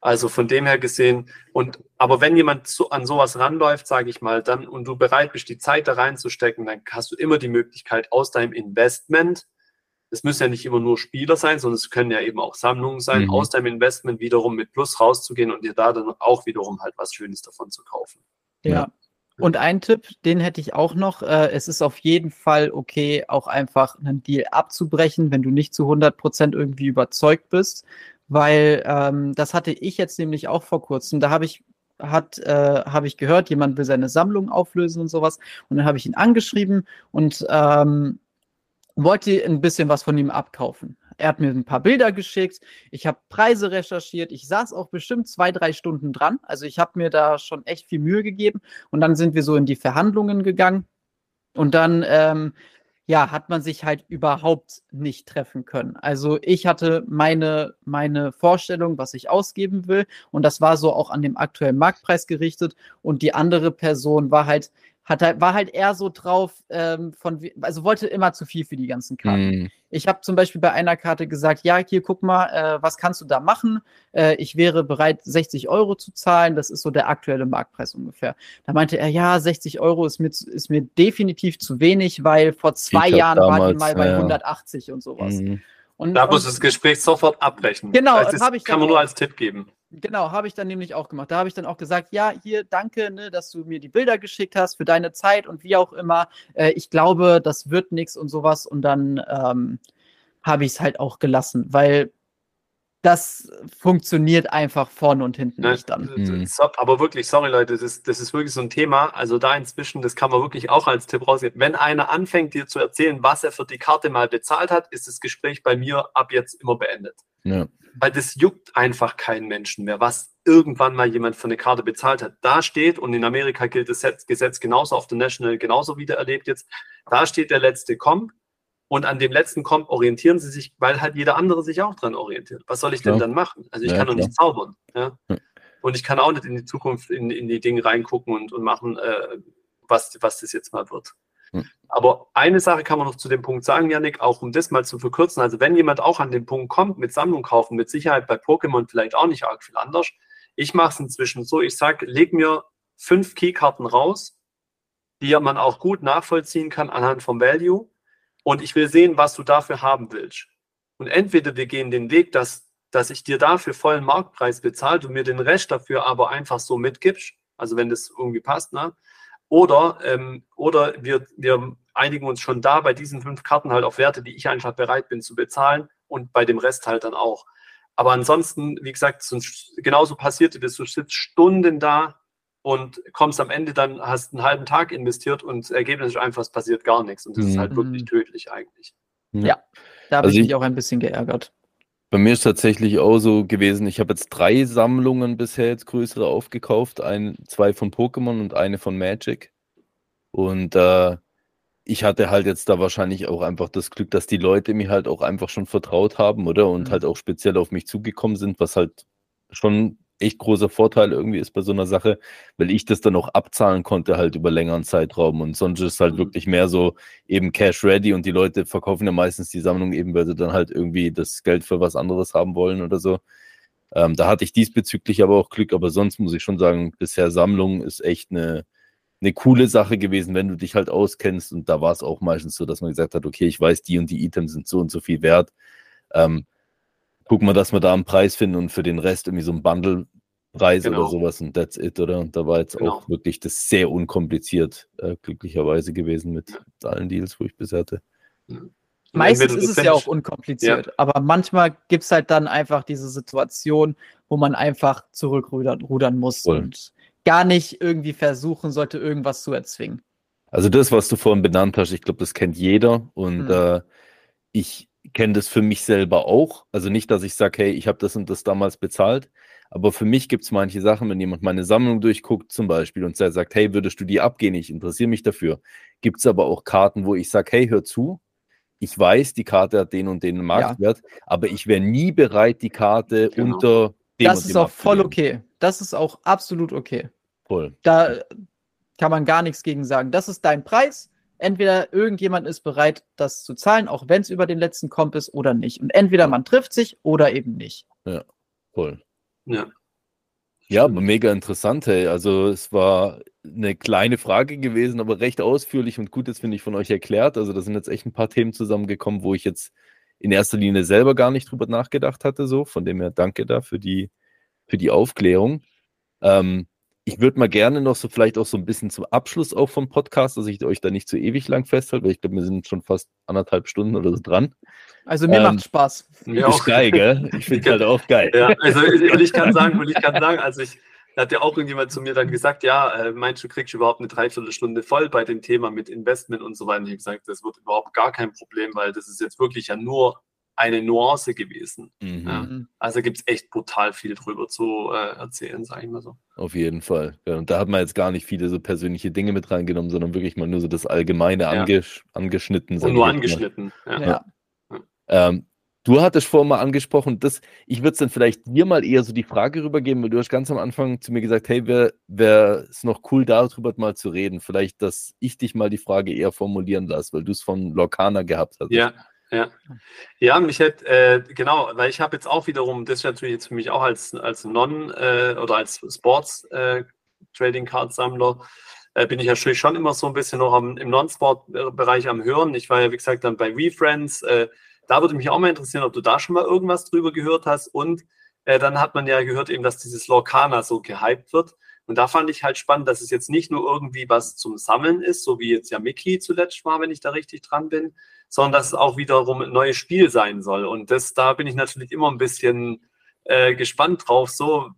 S3: Also von dem her gesehen, und aber wenn jemand so, an sowas ranläuft, sage ich mal, dann und du bereit bist, die Zeit da reinzustecken, dann hast du immer die Möglichkeit aus deinem Investment, es müssen ja nicht immer nur Spieler sein, sondern es können ja eben auch Sammlungen sein, mhm. aus deinem Investment wiederum mit Plus rauszugehen und dir da dann auch wiederum halt was Schönes davon zu kaufen.
S2: Ja. ja. Und ein Tipp, den hätte ich auch noch. Äh, es ist auf jeden Fall okay, auch einfach einen Deal abzubrechen, wenn du nicht zu 100 Prozent irgendwie überzeugt bist weil ähm, das hatte ich jetzt nämlich auch vor kurzem. Da habe ich hat äh, habe ich gehört, jemand will seine Sammlung auflösen und sowas. Und dann habe ich ihn angeschrieben und ähm, wollte ein bisschen was von ihm abkaufen. Er hat mir ein paar Bilder geschickt, ich habe Preise recherchiert, ich saß auch bestimmt zwei, drei Stunden dran. Also ich habe mir da schon echt viel Mühe gegeben und dann sind wir so in die Verhandlungen gegangen. Und dann ähm, ja, hat man sich halt überhaupt nicht treffen können. Also ich hatte meine, meine Vorstellung, was ich ausgeben will, und das war so auch an dem aktuellen Marktpreis gerichtet. Und die andere Person war halt, hat halt, war halt eher so drauf, ähm, von, also wollte immer zu viel für die ganzen Karten.
S1: Mm.
S2: Ich habe zum Beispiel bei einer Karte gesagt, ja, hier guck mal, äh, was kannst du da machen? Äh, ich wäre bereit, 60 Euro zu zahlen. Das ist so der aktuelle Marktpreis ungefähr. Da meinte er, ja, 60 Euro ist mir, zu- ist mir definitiv zu wenig, weil vor zwei Jahren waren die
S1: damals,
S2: mal bei
S1: ja.
S2: 180 und sowas.
S1: Mm.
S2: Und,
S3: Da
S2: und,
S3: muss das Gespräch sofort abbrechen.
S2: Genau,
S3: das
S2: hab ich
S3: kann man nur als Tipp geben.
S2: Genau, habe ich dann nämlich auch gemacht. Da habe ich dann auch gesagt, ja, hier, danke, ne, dass du mir die Bilder geschickt hast für deine Zeit und wie auch immer. Äh, ich glaube, das wird nichts und sowas. Und dann ähm, habe ich es halt auch gelassen, weil das funktioniert einfach vorne und hinten
S3: Ne?
S2: nicht dann.
S1: Mhm.
S3: So, aber wirklich, sorry Leute, das ist, das ist wirklich so ein Thema. Also da inzwischen, das kann man wirklich auch als Tipp rausgeben. Wenn einer anfängt, dir zu erzählen, was er für die Karte mal bezahlt hat, ist das Gespräch bei mir ab jetzt immer beendet.
S1: Ja.
S3: Weil das juckt einfach keinen Menschen mehr, was irgendwann mal jemand für eine Karte bezahlt hat. Da steht, und in Amerika gilt das Set- Gesetz genauso, auf der National genauso wieder erlebt jetzt, da steht der letzte Comp und an dem letzten Comp orientieren sie sich, weil halt jeder andere sich auch dran orientiert. Was soll ich denn
S1: Klar.
S3: dann machen? Also ich
S1: Ja,
S3: kann doch nicht zaubern. Ja?
S1: Ja.
S3: Und ich kann auch nicht in die Zukunft, in, in die Dinge reingucken und, und machen, äh, was, was das jetzt mal wird.
S1: Hm.
S3: Aber eine Sache kann man noch zu dem Punkt sagen, Janik, auch um das mal zu verkürzen. Also wenn jemand auch an den Punkt kommt, mit Sammlung kaufen, mit Sicherheit bei Pokémon vielleicht auch nicht arg viel anders. Ich mache es inzwischen so, ich sage, leg mir fünf Keykarten raus, die man auch gut nachvollziehen kann anhand vom Value. Und ich will sehen, was du dafür haben willst. Und entweder wir gehen den Weg, dass, dass ich dir dafür vollen Marktpreis bezahle, du mir den Rest dafür aber einfach so mitgibst, also wenn das irgendwie passt, ne? Oder, ähm, oder wir, wir einigen uns schon da bei diesen fünf Karten halt auf Werte, die ich einfach bereit bin zu bezahlen und bei dem Rest halt dann auch. Aber ansonsten, wie gesagt, sonst genauso passiert das, du sitzt Stunden da und kommst am Ende dann, hast einen halben Tag investiert und das Ergebnis ist einfach, es passiert gar nichts. Und das ist
S1: Mhm.
S3: halt wirklich tödlich eigentlich.
S2: Da habe
S1: Also
S2: ich mich
S1: ich-
S2: auch ein bisschen geärgert.
S1: Bei mir ist tatsächlich auch so gewesen, ich habe jetzt drei Sammlungen bisher jetzt größere aufgekauft, ein, zwei von Pokémon und eine von Magic. Und äh, ich hatte halt jetzt da wahrscheinlich auch einfach das Glück, dass die Leute mir halt auch einfach schon vertraut haben, oder? Und
S2: Mhm.
S1: halt auch speziell auf mich zugekommen sind, was halt schon echt großer Vorteil irgendwie ist bei so einer Sache, weil ich das dann auch abzahlen konnte halt über längeren Zeitraum und sonst ist halt
S3: Mhm.
S1: wirklich mehr so eben Cash ready und die Leute verkaufen ja meistens die Sammlung eben, weil sie dann halt irgendwie das Geld für was anderes haben wollen oder so. Ähm, da hatte ich diesbezüglich aber auch Glück, aber sonst muss ich schon sagen, bisher Sammlung ist echt eine, eine coole Sache gewesen, wenn du dich halt auskennst und da war es auch meistens so, dass man gesagt hat, okay, ich weiß, die und die Items sind so und so viel wert. Ähm, gucken wir, dass wir da einen Preis finden und für den Rest irgendwie so einen Bundle-Preis
S3: Genau.
S1: oder sowas und that's it, oder? Und da war jetzt
S3: Genau.
S1: auch wirklich das sehr unkompliziert, äh, glücklicherweise gewesen mit allen Deals, wo ich bisher hatte.
S2: Meistens ist es ja auch unkompliziert, aber manchmal gibt es halt dann einfach diese Situation, wo man einfach zurückrudern rudern muss
S1: Voll.
S2: und gar nicht irgendwie versuchen sollte, irgendwas zu erzwingen.
S1: Also das, was du vorhin benannt hast, ich glaube, das kennt jeder und
S2: Hm.
S1: äh, ich kenne das für mich selber auch. Also nicht, dass ich sage, hey, ich habe das und das damals bezahlt, aber für mich gibt es manche Sachen, wenn jemand meine Sammlung durchguckt zum Beispiel und der sagt, hey, würdest du die abgehen? Ich interessiere mich dafür. Gibt es aber auch Karten, wo ich sage, hey, hör zu, ich weiß, die Karte hat den und den Marktwert, aber ich wäre nie bereit, die Karte
S3: Genau.
S1: unter dem
S2: Das
S1: und
S2: ist
S1: dem
S2: auch voll okay. Das ist auch absolut okay.
S1: Voll.
S2: Da kann man gar nichts gegen sagen. Das ist dein Preis. Entweder irgendjemand ist bereit, das zu zahlen, auch wenn es über den letzten Komp ist oder nicht. Und entweder man trifft sich oder eben nicht.
S1: Voll.
S3: Ja.
S1: Ja, aber mega interessant, hey. Also es war eine kleine Frage gewesen, aber recht ausführlich und gut, das finde ich von euch erklärt. Also da sind jetzt echt ein paar Themen zusammengekommen, wo ich jetzt in erster Linie selber gar nicht drüber nachgedacht hatte. So, von dem her danke da für die, für die Aufklärung. Ähm, ich würde mal gerne noch so vielleicht auch so ein bisschen zum Abschluss auch vom Podcast, dass ich euch da nicht zu ewig lang festhalte, weil ich glaube, wir sind schon fast anderthalb Stunden oder so dran.
S2: Also mir
S1: Ähm,
S2: macht Spaß.
S3: Mir
S1: Ist geil, gell? Ich finde halt auch geil.
S3: Ja, also und ich kann sagen, und ich kann sagen, also ich da hat ja auch irgendjemand zu mir dann gesagt, ja, äh, meinst du, kriegst du überhaupt eine Dreiviertelstunde voll bei dem Thema mit Investment und so weiter. Und ich habe gesagt, das wird überhaupt gar kein Problem, weil das ist jetzt wirklich ja nur eine Nuance gewesen.
S1: Mhm.
S3: Ja. Also gibt es echt brutal viel drüber zu äh, erzählen, sage ich mal so.
S1: Auf jeden Fall. Ja, und da hat man jetzt gar nicht viele so persönliche Dinge mit reingenommen, sondern wirklich mal nur so das Allgemeine
S3: Ja.
S1: angesch angeschnitten.
S3: Und nur angeschnitten. Ja.
S2: Ja.
S1: Ähm, Du hattest vorhin mal angesprochen, dass ich würde es dann vielleicht dir mal eher so die Frage rübergeben, weil du hast ganz am Anfang zu mir gesagt, hey, wäre wär es noch cool, darüber mal zu reden. Vielleicht, dass ich dich mal die Frage eher formulieren lasse, weil du es von Lorcana gehabt hast.
S3: Ja, ja. Ja, mich hätte, äh, genau, weil ich habe jetzt auch wiederum, das ist natürlich jetzt für mich auch als, als Non- äh, oder als Sports äh, äh, bin ich natürlich schon immer so ein bisschen noch am, im Non-Sport-Bereich am Hören. Ich war ja, wie gesagt, dann bei WeFriends, äh, da würde mich auch mal interessieren, ob du da schon mal irgendwas drüber gehört hast. Und äh, dann hat man ja gehört eben, dass dieses Lorcana so gehypt wird. Und da fand ich halt spannend, dass es jetzt nicht nur irgendwie was zum Sammeln ist, so wie jetzt ja Mickey zuletzt war, wenn ich da richtig dran bin, sondern dass es auch wiederum ein neues Spiel sein soll. Und das, da bin ich natürlich immer ein bisschen äh, gespannt drauf. So,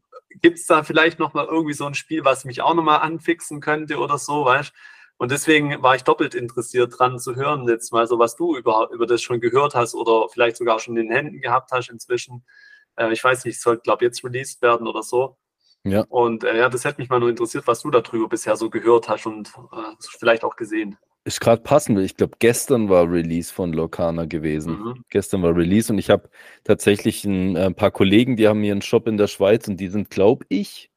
S3: gibt es da vielleicht noch mal irgendwie so ein Spiel, was mich auch noch mal anfixen könnte oder so, weißt und deswegen war ich doppelt interessiert dran zu hören, jetzt mal so, was du über, über das schon gehört hast oder vielleicht sogar schon in den Händen gehabt hast inzwischen. Äh, ich weiß nicht, es soll, glaube jetzt released werden oder so. Ja. Und äh, ja, das hätte mich mal nur interessiert, was du darüber bisher so gehört hast und äh, vielleicht auch gesehen.
S1: Ist gerade passend. Ich glaube, gestern war Release von Locana gewesen. Mhm. Gestern war Release und ich habe tatsächlich ein, ein, äh, paar Kollegen, die haben hier einen Shop in der Schweiz und die sind, glaube ich,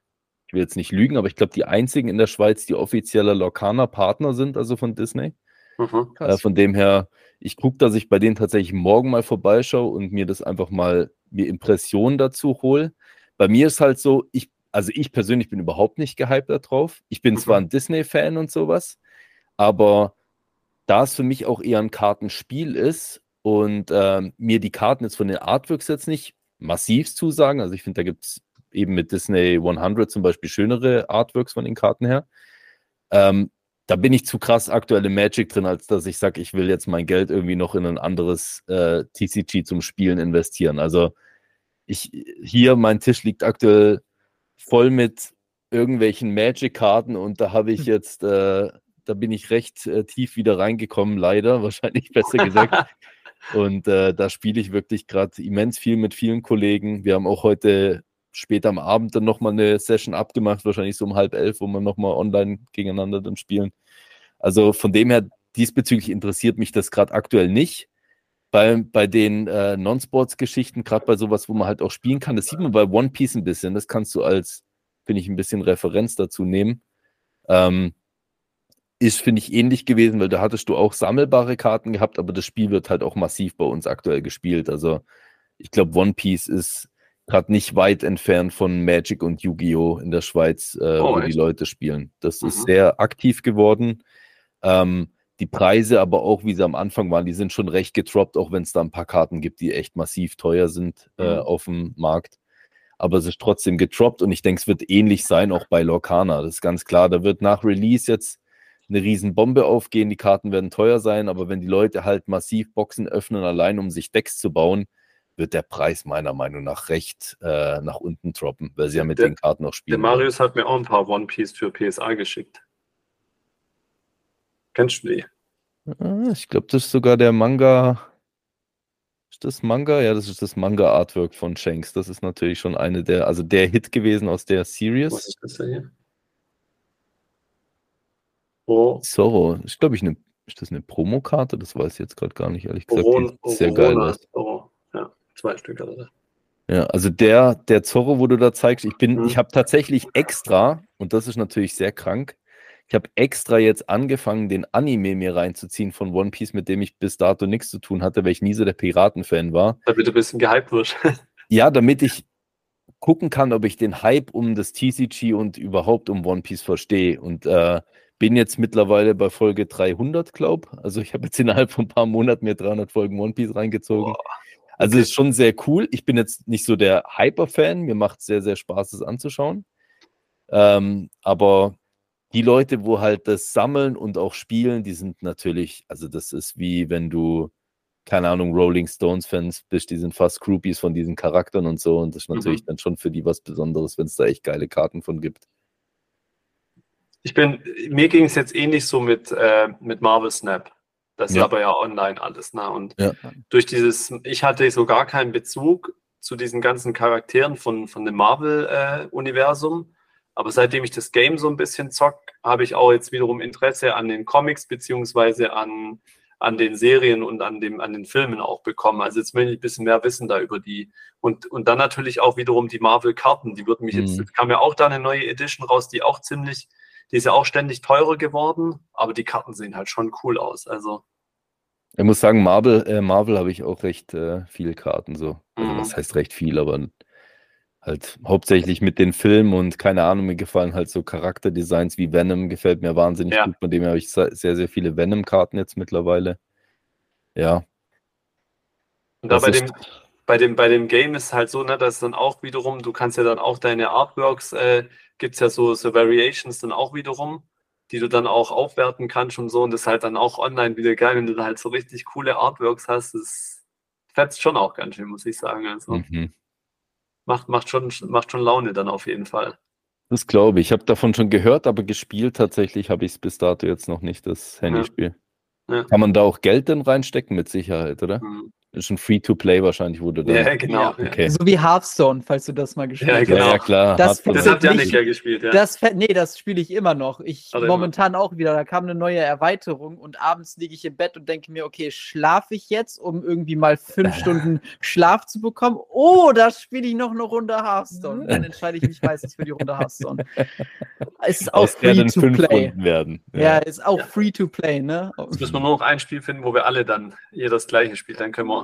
S1: ich will jetzt nicht lügen, aber ich glaube, die einzigen in der Schweiz, die offizieller Lorcaner-Partner sind, also von Disney. Mhm, äh, von dem her, ich gucke, dass ich bei denen tatsächlich morgen mal vorbeischaue und mir das einfach mal, mir Impressionen dazu hole. Bei mir ist halt so, ich, also ich persönlich bin überhaupt nicht gehypt darauf. Ich bin mhm. zwar ein Disney-Fan und sowas, aber da es für mich auch eher ein Kartenspiel ist und äh, mir die Karten jetzt von den Artworks jetzt nicht massiv zusagen, also ich finde, da gibt es eben mit Disney 100 zum Beispiel schönere Artworks von den Karten her. Ähm, da bin ich zu krass aktuelle Magic drin, als dass ich sage, ich will jetzt mein Geld irgendwie noch in ein anderes äh, TCG zum Spielen investieren. Also ich hier, mein Tisch liegt aktuell voll mit irgendwelchen Magic-Karten und da habe ich hm. jetzt, äh, da bin ich recht äh, tief wieder reingekommen, leider, [laughs] wahrscheinlich besser gesagt. und äh, da spiele ich wirklich gerade immens viel mit vielen Kollegen. Wir haben auch heute später am Abend dann nochmal eine Session abgemacht, wahrscheinlich so um halb elf, wo wir nochmal online gegeneinander dann spielen. Also von dem her, diesbezüglich interessiert mich das gerade aktuell nicht. Bei, bei den äh, Non-Sports-Geschichten, gerade bei sowas, wo man halt auch spielen kann, das sieht man bei One Piece ein bisschen, das kannst du als, finde ich, ein bisschen Referenz dazu nehmen. Ähm, ist, finde ich, ähnlich gewesen, weil da hattest du auch sammelbare Karten gehabt, aber das Spiel wird halt auch massiv bei uns aktuell gespielt. Also ich glaube, One Piece ist gerade nicht weit entfernt von Magic und Yu-Gi-Oh! in der Schweiz, äh, oh, wo echt? die Leute spielen. Das mhm. ist sehr aktiv geworden. Ähm, die Preise aber auch, wie sie am Anfang waren, die sind schon recht getroppt, auch wenn es da ein paar Karten gibt, die echt massiv teuer sind äh, mhm. auf dem Markt. Aber es ist trotzdem getroppt und ich denke, es wird ähnlich sein auch bei Lorcana. Das ist ganz klar. Da wird nach Release jetzt eine riesen Bombe aufgehen, die Karten werden teuer sein, aber wenn die Leute halt massiv Boxen öffnen, allein um sich Decks zu bauen, wird der Preis meiner Meinung nach recht äh, nach unten droppen, weil sie ja mit der, den Karten noch spielen.
S3: Der Marius hat mir auch ein paar One Piece für PSA geschickt. Kennst du die?
S1: Ah, ich glaube, das ist sogar der Manga. Ist das Manga? Ja, das ist das Manga-Artwork von Shanks. Das ist natürlich schon eine der, also der Hit gewesen aus der Series. Was ist das denn hier? Oh. Zorro. Ist, glaube ich, eine, ist das eine Promokarte? Das weiß ich jetzt gerade gar nicht, ehrlich gesagt. Oron, die sehr geil aus. Oh.
S3: Zwei Stück oder
S1: Ja, also der, der Zorro, wo du da zeigst, ich bin, mhm. ich habe tatsächlich extra, und das ist natürlich sehr krank, ich habe extra jetzt angefangen, den Anime mir reinzuziehen von One Piece, mit dem ich bis dato nichts zu tun hatte, weil ich nie so der Piraten-Fan war.
S3: Damit du ein bisschen gehypt wirst. [laughs]
S1: ja, damit ich gucken kann, ob ich den Hype um das TCG und überhaupt um One Piece verstehe. Und äh, bin jetzt mittlerweile bei Folge 300, glaube Also ich habe jetzt innerhalb von ein paar Monaten mir 300 Folgen One Piece reingezogen. Boah. Also ist schon sehr cool. Ich bin jetzt nicht so der Hyper-Fan. Mir macht es sehr, sehr Spaß, es anzuschauen. Ähm, aber die Leute, wo halt das sammeln und auch spielen, die sind natürlich, also das ist wie wenn du, keine Ahnung, Rolling Stones-Fans bist, die sind fast Groupies von diesen Charakteren und so. Und das ist natürlich mhm. dann schon für die was Besonderes, wenn es da echt geile Karten von gibt.
S3: Ich bin, mir ging es jetzt ähnlich so mit, äh, mit Marvel Snap. Das ja. ist aber ja online alles. Ne? Und ja. durch dieses, ich hatte so gar keinen Bezug zu diesen ganzen Charakteren von, von dem Marvel-Universum. Äh, aber seitdem ich das Game so ein bisschen zock, habe ich auch jetzt wiederum Interesse an den Comics beziehungsweise an, an den Serien und an, dem, an den Filmen auch bekommen. Also jetzt möchte ich ein bisschen mehr wissen da über die. Und, und dann natürlich auch wiederum die Marvel-Karten. Die würden mich mhm. jetzt, kam ja auch da eine neue Edition raus, die auch ziemlich, die ist ja auch ständig teurer geworden, aber die Karten sehen halt schon cool aus. Also.
S1: Ich muss sagen, Marvel, äh, Marvel habe ich auch recht äh, viele Karten so. Also, mhm. Was heißt recht viel, aber halt hauptsächlich mit den Filmen und keine Ahnung, mir gefallen halt so Charakterdesigns wie Venom, gefällt mir wahnsinnig ja. gut. Von dem habe ich sehr, sehr viele Venom-Karten jetzt mittlerweile. Ja.
S3: Und da bei dem, bei, dem, bei dem Game ist halt so, ne, dass dann auch wiederum, du kannst ja dann auch deine Artworks, äh, gibt es ja so, so Variations dann auch wiederum, die du dann auch aufwerten kannst und so. Und das ist halt dann auch online wieder geil, wenn du da halt so richtig coole Artworks hast. Das fetzt schon auch ganz schön, muss ich sagen. Also. Mhm macht, macht, schon, macht schon Laune dann auf jeden Fall.
S1: Das glaube ich. Ich habe davon schon gehört, aber gespielt tatsächlich habe ich es bis dato jetzt noch nicht, das Handyspiel. Ja. Ja. Kann man da auch Geld denn reinstecken? Mit Sicherheit, oder? Mhm. Ist ein Free-to-Play wahrscheinlich, wurde da.
S3: Ja, genau.
S2: Okay. So wie Hearthstone, falls du das mal gespielt
S1: hast. Ja, genau. ja, klar.
S2: Das, das hat Janik ja gespielt, ja. Das, nee, das spiele ich immer noch. Ich also momentan immer. auch wieder. Da kam eine neue Erweiterung und abends liege ich im Bett und denke mir, okay, schlafe ich jetzt, um irgendwie mal fünf [laughs] Stunden Schlaf zu bekommen? Oder spiele ich noch eine Runde Hearthstone? Dann entscheide ich mich meistens für die Runde Hearthstone. Es [laughs] ist auch free to play.
S1: Werden.
S2: Ja. ja, ist auch free to play, ne?
S3: Jetzt müssen wir nur noch ein Spiel finden, wo wir alle dann jeder das gleiche spielt. Dann können wir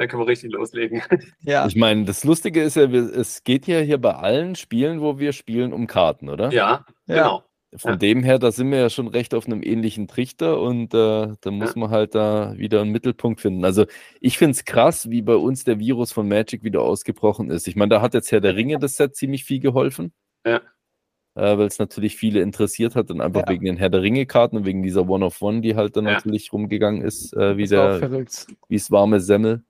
S3: dann können wir richtig loslegen. [laughs]
S1: Ja. Ich meine, das Lustige ist ja, es geht ja hier bei allen Spielen, wo wir spielen, um Karten, oder?
S3: Ja, genau.
S1: Von ja. dem her, da sind wir ja schon recht auf einem ähnlichen Trichter und äh, da muss ja. man halt da wieder einen Mittelpunkt finden. Also ich finde es krass, wie bei uns der Virus von Magic wieder ausgebrochen ist. Ich meine, da hat jetzt Herr der Ringe das Set ziemlich viel geholfen.
S3: Ja.
S1: Äh, Weil es natürlich viele interessiert hat und einfach ja. wegen den Herr der Ringe-Karten und wegen dieser One-of-One, die halt dann natürlich rumgegangen ist, äh, wie, der, wie es warme Semmel.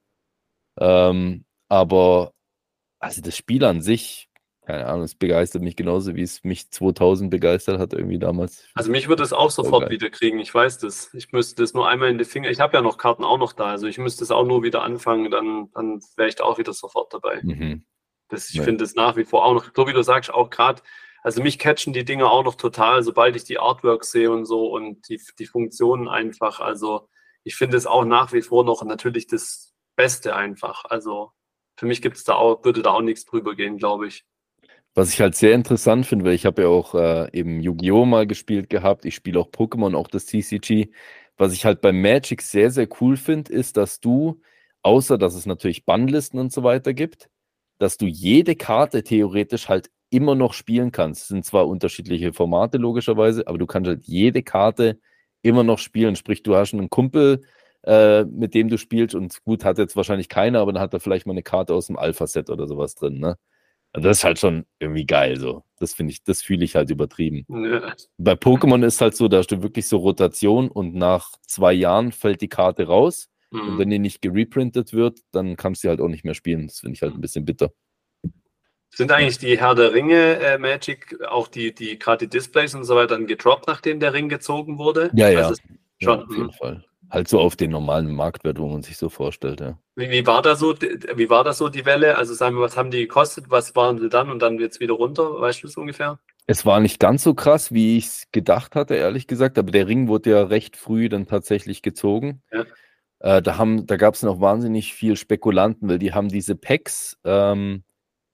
S1: Ähm, aber also das Spiel an sich, keine Ahnung, es begeistert mich genauso, wie es mich 2000 begeistert hat irgendwie damals.
S3: Also mich würde es auch sofort okay. wieder kriegen, ich weiß das. Ich müsste das nur einmal in die Finger, ich habe ja noch Karten auch noch da, also ich müsste es auch nur wieder anfangen, dann, dann wäre ich da auch wieder sofort dabei. Mhm. Das, ich ja. finde es nach wie vor auch noch, so wie du sagst, auch gerade, also mich catchen die Dinge auch noch total, sobald ich die Artworks sehe und so und die, die Funktionen einfach. Also ich finde es auch nach wie vor noch natürlich das Beste einfach. Also für mich gibt es da auch, würde da auch nichts drüber gehen, glaube ich.
S1: Was ich halt sehr interessant finde, weil ich habe ja auch äh, eben Yu-Gi-Oh! mal gespielt gehabt, ich spiele auch Pokémon, auch das TCG. Was ich halt bei Magic sehr, sehr cool finde, ist, dass du, außer dass es natürlich Bannlisten und so weiter gibt, dass du jede Karte theoretisch halt immer noch spielen kannst. Es sind zwar unterschiedliche Formate logischerweise, aber du kannst halt jede Karte immer noch spielen. Sprich, du hast einen Kumpel, äh, mit dem du spielst. Und gut, hat jetzt wahrscheinlich keiner, aber dann hat er vielleicht mal eine Karte aus dem Alpha-Set oder sowas drin, ne? Also das ist halt schon irgendwie geil, so. Das finde ich, das fühle ich halt übertrieben. Ja. Bei Pokémon ist halt so, da hast du wirklich so Rotation und nach zwei Jahren fällt die Karte raus. Mhm. Und wenn die nicht gereprintet wird, dann kannst du halt auch nicht mehr spielen. Das finde ich halt ein bisschen bitter.
S3: Sind eigentlich die Herr der Ringe äh, Magic, auch die, die gerade die Displays und so weiter, dann gedroppt, nachdem der Ring gezogen wurde?
S1: Ja, ja. Schon, ja auf jeden mhm. Fall halt so auf den normalen Marktwert, wo man sich so vorstellt, ja.
S3: Wie, wie, war da so, wie war das so, die Welle? Also sagen wir, was haben die gekostet, was waren sie dann und dann jetzt wieder runter, weißt du es ungefähr?
S1: Es war nicht ganz so krass, wie ich es gedacht hatte, ehrlich gesagt, aber der Ring wurde ja recht früh dann tatsächlich gezogen. Ja. Äh, da da gab es noch wahnsinnig viel Spekulanten, weil die haben diese Packs, ähm,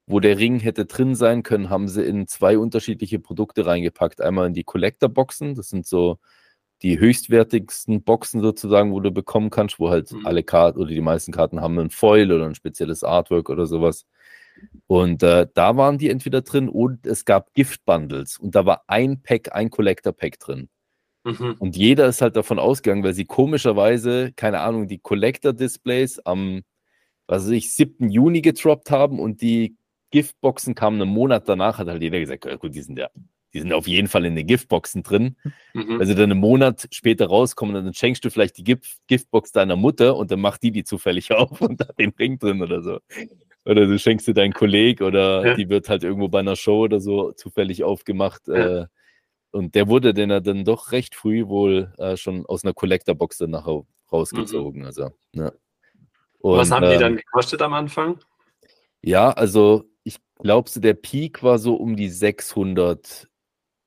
S1: wo der Ring hätte drin sein können, haben sie in zwei unterschiedliche Produkte reingepackt. Einmal in die Collector-Boxen, das sind so die höchstwertigsten Boxen sozusagen, wo du bekommen kannst, wo halt mhm. alle Karten oder die meisten Karten haben ein Foil oder ein spezielles Artwork oder sowas. Und äh, da waren die entweder drin und es gab Gift-Bundles und da war ein Pack, ein Collector-Pack drin. Mhm. Und jeder ist halt davon ausgegangen, weil sie komischerweise, keine Ahnung, die Collector-Displays am, was weiß ich, 7. Juni getroppt haben und die Giftboxen kamen einen Monat danach, hat halt jeder gesagt, ja, gut, die sind ja die sind auf jeden Fall in den Giftboxen drin. Mhm. Sie dann einen Monat später rauskommen, dann schenkst du vielleicht die Gift Giftbox deiner Mutter und dann macht die die zufällig [laughs] auf und hat den Ring drin oder so. Oder du schenkst sie deinen Kollegen oder ja. die wird halt irgendwo bei einer Show oder so zufällig aufgemacht. Ja. Äh, und der wurde dann, dann doch recht früh wohl äh, schon aus einer Collector-Box dann nachher rausgezogen. Mhm. Also, ja.
S3: und, Was haben die dann ähm, gekostet am Anfang?
S1: Ja, also ich glaube, der Peak war so um die 600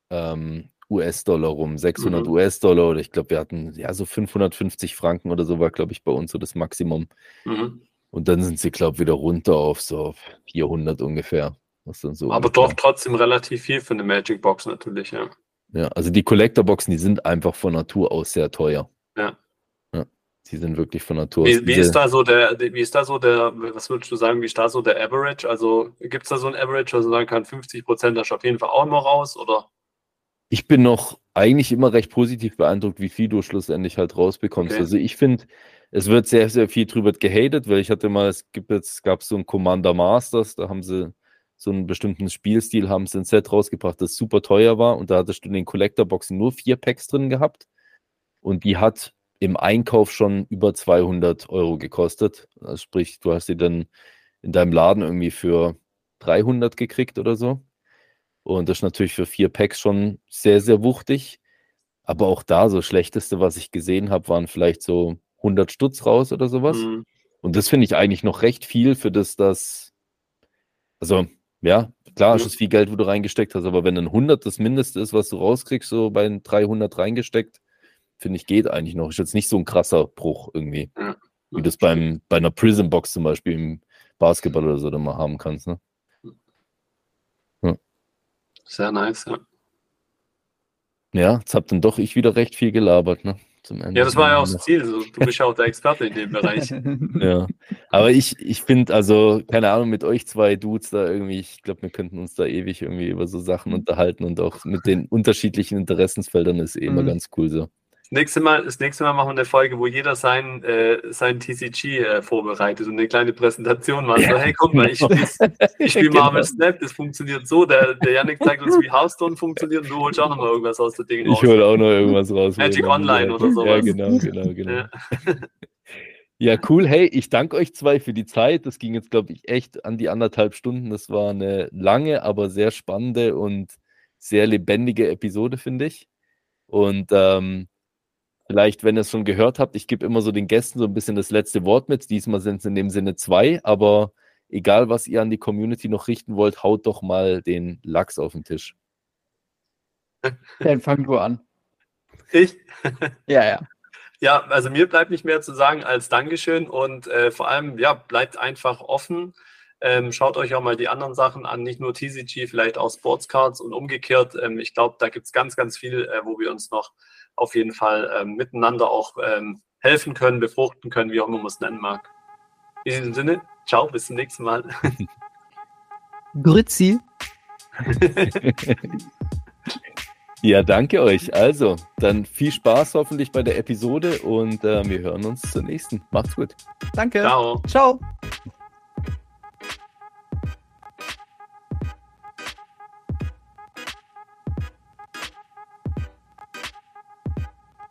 S1: ähm, US-Dollar rum, 600 mhm. US-Dollar oder ich glaube, wir hatten ja so 550 Franken oder so war, glaube ich, bei uns so das Maximum. Mhm. Und dann sind sie, glaube ich, wieder runter auf so 400 ungefähr.
S3: Was dann so Aber ungefähr. doch trotzdem relativ viel für eine Magic Box natürlich, ja.
S1: Ja, also die Collector-Boxen, die sind einfach von Natur aus sehr teuer.
S3: Ja.
S1: ja die sind wirklich von Natur
S3: aus. Wie, wie ist da so der, wie ist da so der, was würdest du sagen, wie ist da so der Average? Also gibt es da so ein Average, also sagen kann, 50 Prozent das auf jeden Fall auch immer raus, oder?
S1: Ich bin noch eigentlich immer recht positiv beeindruckt, wie viel du schlussendlich halt rausbekommst. Okay. Also ich finde, es wird sehr, sehr viel drüber gehatet, weil ich hatte mal, es gibt jetzt, gab so ein Commander Masters, da haben sie so einen bestimmten Spielstil, haben sie ein Set rausgebracht, das super teuer war und da hattest du in den Collector-Boxen nur vier Packs drin gehabt und die hat im Einkauf schon über 200 Euro gekostet. Also sprich, du hast sie dann in deinem Laden irgendwie für 300 gekriegt oder so. Und das ist natürlich für vier Packs schon sehr, sehr wuchtig. Aber auch da, so schlechteste, was ich gesehen habe, waren vielleicht so 100 Stutz raus oder sowas. Mhm. Und das finde ich eigentlich noch recht viel für das, das, also ja, klar, mhm. ist viel Geld, wo du reingesteckt hast, aber wenn ein 100 das Mindeste ist, was du rauskriegst, so bei 300 reingesteckt, finde ich, geht eigentlich noch. Ist jetzt nicht so ein krasser Bruch irgendwie, ja. wie du es beim, bei einer Prism Box zum Beispiel im Basketball oder so dann mal haben kannst. Ne?
S3: Sehr nice, ja.
S1: Ja, jetzt habt dann doch ich wieder recht viel gelabert, ne?
S3: zum Ende. Ja, das war ja auch das Ziel. Du bist ja auch der Experte in dem Bereich. [laughs]
S1: ja. Aber ich, ich finde, also, keine Ahnung, mit euch zwei Dudes da irgendwie, ich glaube, wir könnten uns da ewig irgendwie über so Sachen unterhalten und auch mit den unterschiedlichen Interessensfeldern ist eh immer mhm. ganz cool so
S3: nächste Mal, das nächste Mal machen wir eine Folge, wo jeder sein, äh, sein TCG äh, vorbereitet und eine kleine Präsentation macht. Ja. So, hey, guck mal, ich spiele spiel [laughs] genau. Marvel Snap, das funktioniert so. Der, der Yannick zeigt uns, wie Hearthstone funktioniert und du holst auch noch mal irgendwas aus der Ding
S1: raus. Ich hole auch noch irgendwas raus.
S3: Magic Online oder sowas. Ja,
S1: genau, genau, genau. Ja. [laughs] Ja, cool. Hey, ich danke euch zwei für die Zeit. Das ging jetzt, glaube ich, echt an die anderthalb Stunden. Das war eine lange, aber sehr spannende und sehr lebendige Episode, finde ich. Und ähm, Vielleicht, wenn ihr es schon gehört habt, ich gebe immer so den Gästen so ein bisschen das letzte Wort mit. Diesmal sind es in dem Sinne zwei, aber egal, was ihr an die Community noch richten wollt, haut doch mal den Lachs auf den Tisch. [laughs]
S2: Dann fang du an.
S3: Ich? [laughs]
S2: ja, ja.
S3: Ja, also mir bleibt nicht mehr zu sagen als Dankeschön und äh, vor allem, ja, bleibt einfach offen. Ähm, schaut euch auch mal die anderen Sachen an, nicht nur TCG, vielleicht auch Sportscards und umgekehrt. Ähm, ich glaube, da gibt es ganz, ganz viel, äh, wo wir uns noch auf jeden Fall ähm, miteinander auch ähm, helfen können, befruchten können, wie auch immer man es nennen mag. In diesem Sinne, ciao, bis zum nächsten Mal. [laughs]
S2: Grüezi. [laughs]
S1: ja, danke euch. Also, dann viel Spaß hoffentlich bei der Episode und äh, wir hören uns zur nächsten. Macht's gut.
S2: Danke.
S3: Ciao.
S2: Ciao.